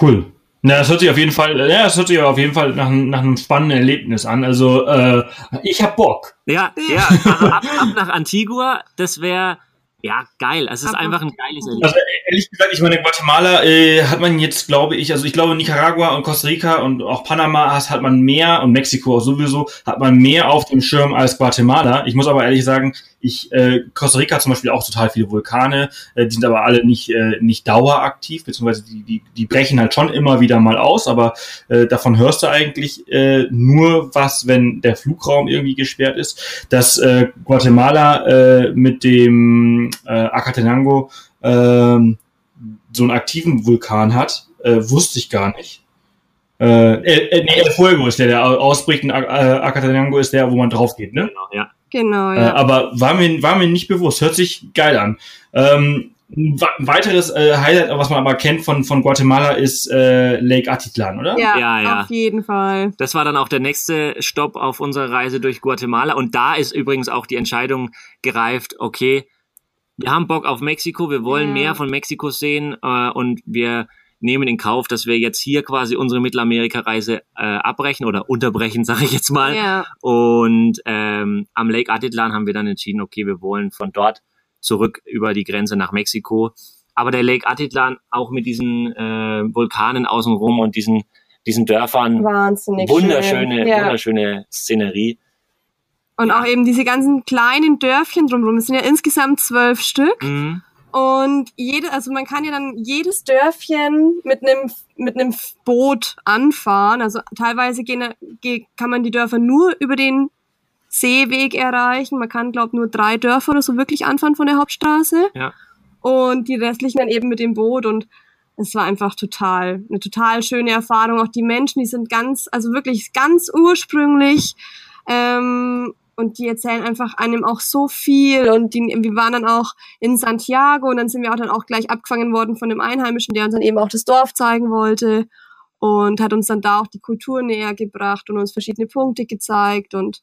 Cool. Na, das hört sich auf jeden Fall, ja, das hört sich auf jeden Fall nach, einem- nach einem spannenden Erlebnis an. Also, äh, ich hab Bock. Ja, ja, also ab, ab nach Antigua, das wäre, ja, geil. Also es ist Ab einfach ein geiles Erlebnis. Also ehrlich gesagt, ich meine, Guatemala äh, hat man jetzt, glaube ich, also ich glaube Nicaragua und Costa Rica und auch Panama hat, hat man mehr und Mexiko auch sowieso, hat man mehr auf dem Schirm als Guatemala. Ich muss aber ehrlich sagen, ich äh, Costa Rica hat zum Beispiel auch total viele Vulkane, äh, die sind aber alle nicht äh, nicht daueraktiv, beziehungsweise die, die die brechen halt schon immer wieder mal aus, aber äh, davon hörst du eigentlich äh, nur was, wenn der Flugraum irgendwie gesperrt ist. Dass äh, Guatemala äh, mit dem äh, Acatenango ähm, so einen aktiven Vulkan hat. Äh, wusste ich gar nicht. Äh, äh, nee, El Fuego ist der, der ausbricht und äh, Acatenango ist der, wo man drauf geht, ne? Genau, ja. Genau, äh, ja. Äh, aber war mir, war mir nicht bewusst. Hört sich geil an. Ähm, ein weiteres äh, Highlight, was man aber kennt von, von Guatemala, ist äh, Lake Atitlan, oder? Ja, ja, ja, auf jeden Fall. Das war dann auch der nächste Stopp auf unserer Reise durch Guatemala. Und da ist übrigens auch die Entscheidung gereift, okay, wir haben Bock auf Mexiko, wir wollen ja. mehr von Mexiko sehen äh, und wir nehmen in Kauf, dass wir jetzt hier quasi unsere Mittelamerika-Reise äh, abbrechen oder unterbrechen, sage ich jetzt mal. Ja. Und ähm, am Lake Atitlan haben wir dann entschieden, okay, wir wollen von dort zurück über die Grenze nach Mexiko. Aber der Lake Atitlan auch mit diesen äh, Vulkanen außenrum und diesen diesen Dörfern Wahnsinnig wunderschöne schön. Ja. wunderschöne Szenerie. Und auch eben diese ganzen kleinen Dörfchen drumherum. Es sind ja insgesamt zwölf Stück. Mhm. Und jede, also man kann ja dann jedes Dörfchen mit einem mit einem Boot anfahren. Also teilweise gehen, kann man die Dörfer nur über den Seeweg erreichen. Man kann, glaube nur drei Dörfer oder so wirklich anfahren von der Hauptstraße. Ja. Und die restlichen dann eben mit dem Boot. Und es war einfach total, eine total schöne Erfahrung. Auch die Menschen, die sind ganz, also wirklich ganz ursprünglich. Ähm, und die erzählen einfach einem auch so viel und die, wir waren dann auch in Santiago und dann sind wir auch dann auch gleich abgefangen worden von dem Einheimischen, der uns dann eben auch das Dorf zeigen wollte und hat uns dann da auch die Kultur näher gebracht und uns verschiedene Punkte gezeigt und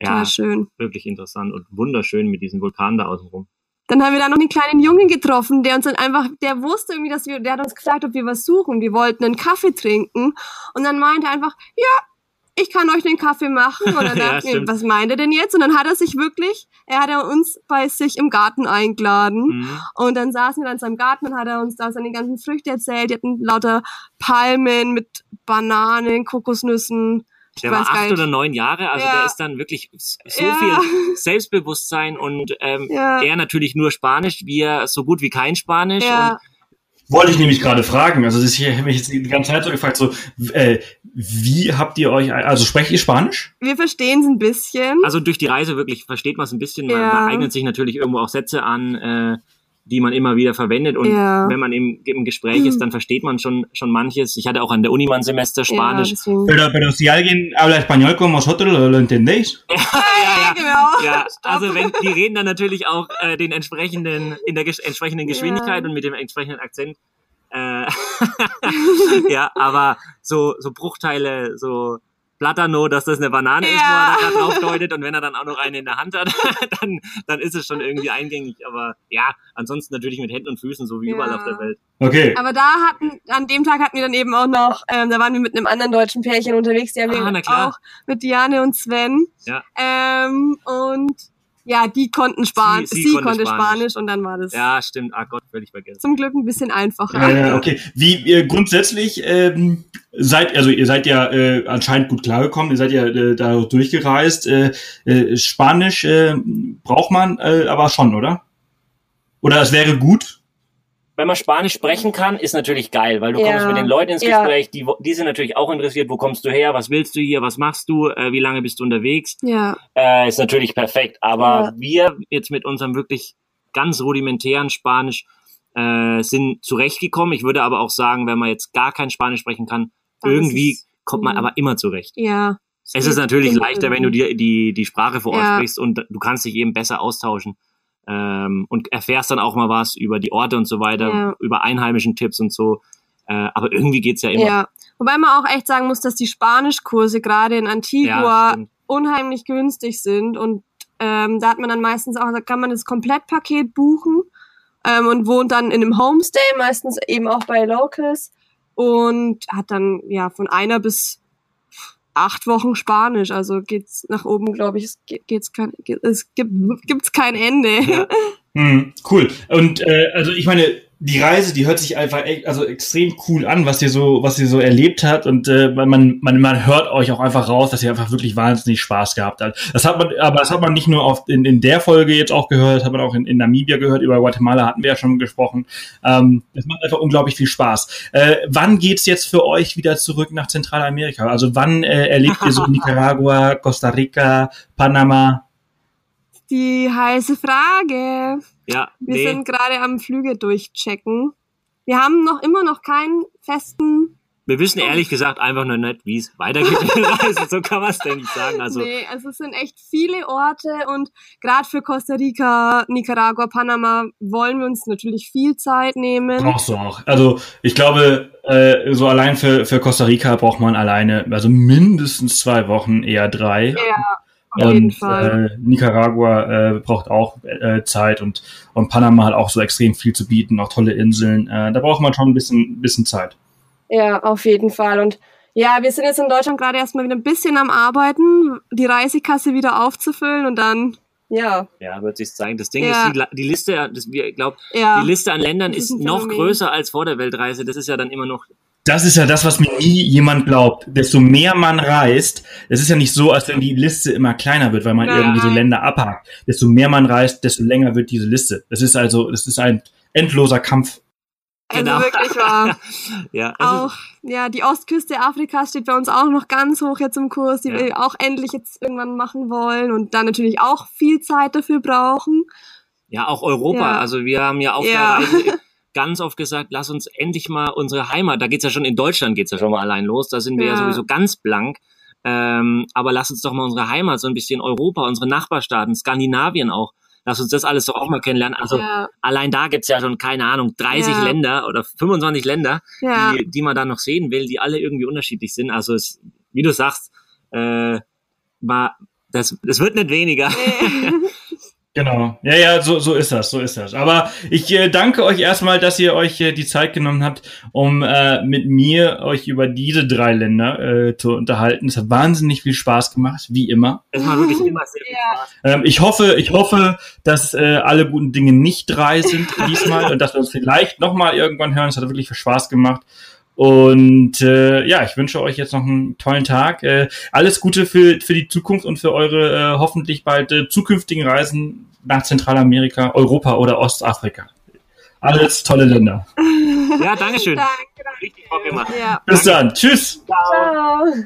ja, schön. Wirklich interessant und wunderschön mit diesem Vulkan da außenrum. Dann haben wir da noch einen kleinen Jungen getroffen, der uns dann einfach, der wusste irgendwie, dass wir, der hat uns gefragt, ob wir was suchen. Wir wollten einen Kaffee trinken. Und dann meinte er einfach, ja, ich kann euch den Kaffee machen. Und dann ja, dachte ich, was meint er denn jetzt? Und dann hat er sich wirklich, er hat uns bei sich im Garten eingeladen. Mhm. Und dann saßen wir dann in seinem Garten und hat er uns da seine ganzen Früchte erzählt. Die hatten lauter Palmen mit Bananen, Kokosnüssen. Der war acht oder neun Jahre, also ja. der ist dann wirklich so ja. viel Selbstbewusstsein und ähm, ja. er natürlich nur Spanisch, wir so gut wie kein Spanisch. Und wollte ich nämlich gerade fragen. Also ich habe mich jetzt die ganze Zeit so gefragt, so äh, wie habt ihr euch, also sprecht ihr Spanisch? Wir verstehen es ein bisschen. Also durch die Reise wirklich versteht man es ein bisschen. Man, man, eignet sich natürlich irgendwo auch Sätze an. Äh, die man immer wieder verwendet. Und ja. wenn man im, im Gespräch ist, dann versteht man schon, schon manches. Ich hatte auch an der Uni mal ein Semester Spanisch. Ja, pero, pero si alguien habla español como vosotros, ¿lo, lo entendéis? ja, ja, genau. Ja, also wenn, die reden dann natürlich auch äh, den entsprechenden, in der entsprechenden Geschwindigkeit und mit dem entsprechenden Akzent. Äh, ja, aber so, so Bruchteile, so Platano, dass das eine Banane ja. ist, wo er da drauf deutet. Und wenn er dann auch noch eine in der Hand hat, dann, dann ist es schon irgendwie eingängig. Aber ja, ansonsten natürlich mit Händen und Füßen, so wie ja. überall auf der Welt. Okay. Aber da hatten, an dem Tag hatten wir dann eben auch noch, ähm, da waren wir mit einem anderen deutschen Pärchen unterwegs, die haben ah, wir auch mit Diane und Sven. Ja. Ähm, und ja, die konnten Spanisch, sie, sie, sie konnte, Spanisch. Spanisch. und dann war das. Ja, stimmt. Ah Gott, völlig vergessen. Zum Glück ein bisschen einfacher. Ja, ja okay. Wie ihr grundsätzlich ähm, seid, also ihr seid ja äh, anscheinend gut klargekommen, ihr seid ja äh, da durchgereist. Äh, äh, Spanisch äh, braucht man äh, aber schon, oder? Oder es wäre gut? Wenn man Spanisch sprechen kann, ist natürlich geil, weil du ja. kommst mit den Leuten ins Gespräch, die, die sind natürlich auch interessiert, wo kommst du her, was willst du hier, was machst du, äh, wie lange bist du unterwegs. Ja. Äh, ist natürlich perfekt. Aber ja. wir jetzt mit unserem wirklich ganz rudimentären Spanisch äh, sind zurechtgekommen. Ich würde aber auch sagen, wenn man jetzt gar kein Spanisch sprechen kann, Dann irgendwie kommt man aber immer zurecht. Ja. Es ist natürlich leichter, wenn du die, die, die Sprache vor Ort sprichst und du kannst dich eben besser austauschen ähm, und erfährst dann auch mal was über die Orte und so weiter, ja. über einheimischen Tipps und so. Äh, aber irgendwie geht's ja immer. Ja. Wobei man auch echt sagen muss, dass die Spanischkurse gerade in Antigua ja, unheimlich günstig sind und ähm, da hat man dann meistens auch, da kann man das Komplettpaket buchen ähm, und wohnt dann in einem Homestay, meistens eben auch bei Locals und hat dann ja von einer bis acht Wochen Spanisch, also geht's nach oben, glaube ich, es geht's kein, es gibt gibt's kein Ende. Ja. Hm, cool. Und äh, also ich meine, die Reise, die hört sich einfach also extrem cool an, was ihr so, was ihr so erlebt habt und äh, man, man, man hört euch auch einfach raus, dass ihr einfach wirklich wahnsinnig Spaß gehabt habt. Das hat man, aber das hat man nicht nur auf, in, in der Folge jetzt auch gehört, das hat man auch in, in Namibia gehört, über Guatemala hatten wir ja schon gesprochen. Ähm, das macht einfach unglaublich viel Spaß. Äh, wann geht's jetzt für euch wieder zurück nach Zentralamerika? Also wann äh, erlebt ihr so Nicaragua, Costa Rica, Panama? die heiße Frage. Ja, wir nee. sind gerade am Flüge durchchecken. Wir haben noch immer noch keinen festen wir wissen ehrlich gesagt einfach nur nicht, wie es weitergeht der Reise. So kann man es denn nicht sagen. Also, nee, also es sind echt viele Orte und gerade für Costa Rica, Nicaragua, Panama wollen wir uns natürlich viel Zeit nehmen. Brauchst du auch. Also ich glaube, äh, so allein für, für Costa Rica braucht man alleine, also mindestens zwei Wochen, eher drei. Ja. Und. Äh, Nicaragua äh, braucht auch äh, Zeit und, und Panama hat auch so extrem viel zu bieten, auch tolle Inseln. Äh, da braucht man schon ein bisschen, bisschen Zeit. Ja, auf jeden Fall. Und ja, wir sind jetzt in Deutschland gerade erstmal wieder ein bisschen am Arbeiten, die Reisekasse wieder aufzufüllen und dann ja. Ja, wird sich zeigen. Das Ding ja. ist, die, die Liste, das, ich glaube, ja. die Liste an Ländern ist, ist noch größer als vor der Weltreise. Das ist ja dann immer noch. Das ist ja das, was mir nie jemand glaubt. Desto mehr man reist, es ist ja nicht so, als wenn die Liste immer kleiner wird, weil man ja. irgendwie so Länder abhakt. Desto mehr man reist, desto länger wird diese Liste. Das ist also, das ist ein endloser Kampf also genau. wirklich wahr. ja, also auch, ja, die Ostküste Afrikas steht bei uns auch noch ganz hoch jetzt im Kurs, die ja. wir auch endlich jetzt irgendwann machen wollen und dann natürlich auch viel Zeit dafür brauchen. Ja, auch Europa. Ja. Also wir haben ja auch ja. Reise ganz oft gesagt, lass uns endlich mal unsere Heimat, da geht's ja schon in Deutschland geht's ja schon mal allein los, da sind wir ja, ja sowieso ganz blank. Ähm, aber lass uns doch mal unsere Heimat, so ein bisschen Europa, unsere Nachbarstaaten, Skandinavien auch, lass uns das alles doch auch mal kennenlernen. Also ja. allein da gibt's ja schon, keine Ahnung, 30 ja. Länder oder 25 Länder, ja. die, die man da noch sehen will, die alle irgendwie unterschiedlich sind. Also es, wie du sagst, äh, war, das, das wird nicht weniger. Nee. Genau. Ja, ja, so, so ist das, so ist das. Aber ich äh, danke euch erstmal, dass ihr euch äh, die Zeit genommen habt, um äh, mit mir euch über diese drei Länder äh, zu unterhalten. Es hat wahnsinnig viel Spaß gemacht, wie immer. Es war wirklich immer sehr viel Spaß. Ähm, ich hoffe, ich hoffe, dass äh, alle guten Dinge nicht drei sind diesmal und dass wir uns vielleicht nochmal irgendwann hören. Es hat wirklich viel Spaß gemacht. Und äh, ja, ich wünsche euch jetzt noch einen tollen Tag. Äh, alles Gute für, für die Zukunft und für eure äh, hoffentlich bald äh, zukünftigen Reisen nach Zentralamerika, Europa oder Ostafrika. Alles tolle Länder. Ja, danke schön. Danke, danke. Richtig Bock gemacht. Ja. Bis danke. dann. Tschüss. Ciao.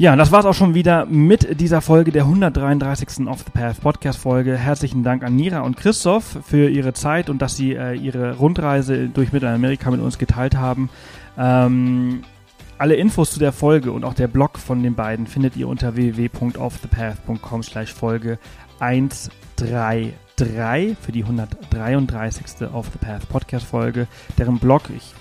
Ja, das war's auch schon wieder mit dieser Folge der 133. Off the Path Podcast Folge. Herzlichen Dank an Nira und Christoph für ihre Zeit und dass sie äh, ihre Rundreise durch Mittelamerika mit uns geteilt haben. Ähm, alle Infos zu der Folge und auch der Blog von den beiden findet ihr unter www.offthepath.com slash Folge 133 für die 133. Off the Path Podcast Folge. Deren Blog, ich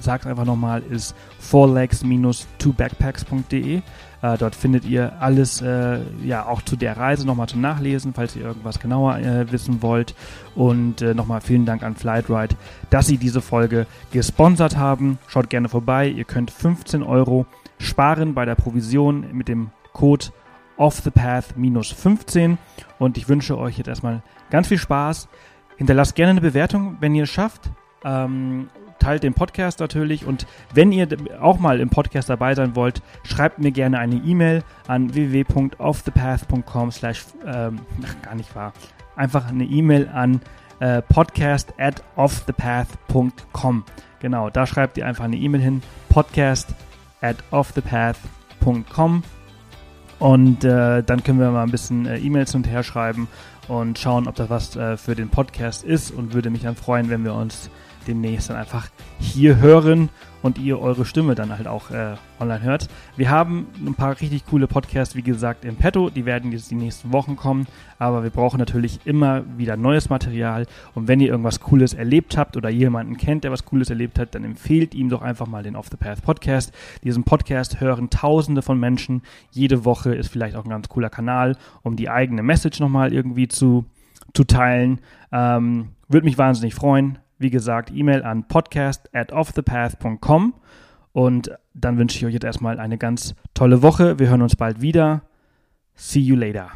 sag's einfach nochmal, ist fourlegs-2backpacks.de. Äh, dort findet ihr alles, äh, ja, auch zu der Reise nochmal zum Nachlesen, falls ihr irgendwas genauer äh, wissen wollt. Und äh, nochmal vielen Dank an Flightride, dass sie diese Folge gesponsert haben. Schaut gerne vorbei. Ihr könnt 15 Euro sparen bei der Provision mit dem Code off the path minus 15. Und ich wünsche euch jetzt erstmal ganz viel Spaß. Hinterlasst gerne eine Bewertung, wenn ihr es schafft. Ähm, teilt den Podcast natürlich und wenn ihr auch mal im Podcast dabei sein wollt, schreibt mir gerne eine E-Mail an www.offthepath.com slash, ähm, gar nicht wahr, einfach eine E-Mail an äh, podcast at offthepath.com. Genau, da schreibt ihr einfach eine E-Mail hin, podcast at offthepath.com und äh, dann können wir mal ein bisschen äh, E-Mails und her schreiben und schauen, ob das was äh, für den Podcast ist und würde mich dann freuen, wenn wir uns demnächst dann einfach hier hören und ihr eure Stimme dann halt auch äh, online hört. Wir haben ein paar richtig coole Podcasts, wie gesagt, im Petto. Die werden jetzt die nächsten Wochen kommen. Aber wir brauchen natürlich immer wieder neues Material. Und wenn ihr irgendwas Cooles erlebt habt oder jemanden kennt, der was Cooles erlebt hat, dann empfehlt ihm doch einfach mal den Off the Path Podcast. Diesen Podcast hören Tausende von Menschen. Jede Woche ist vielleicht auch ein ganz cooler Kanal, um die eigene Message nochmal irgendwie zu, zu teilen. Ähm, Würde mich wahnsinnig freuen. Wie gesagt, E-Mail an podcast at offthepath.com. Und dann wünsche ich euch jetzt erstmal eine ganz tolle Woche. Wir hören uns bald wieder. See you later.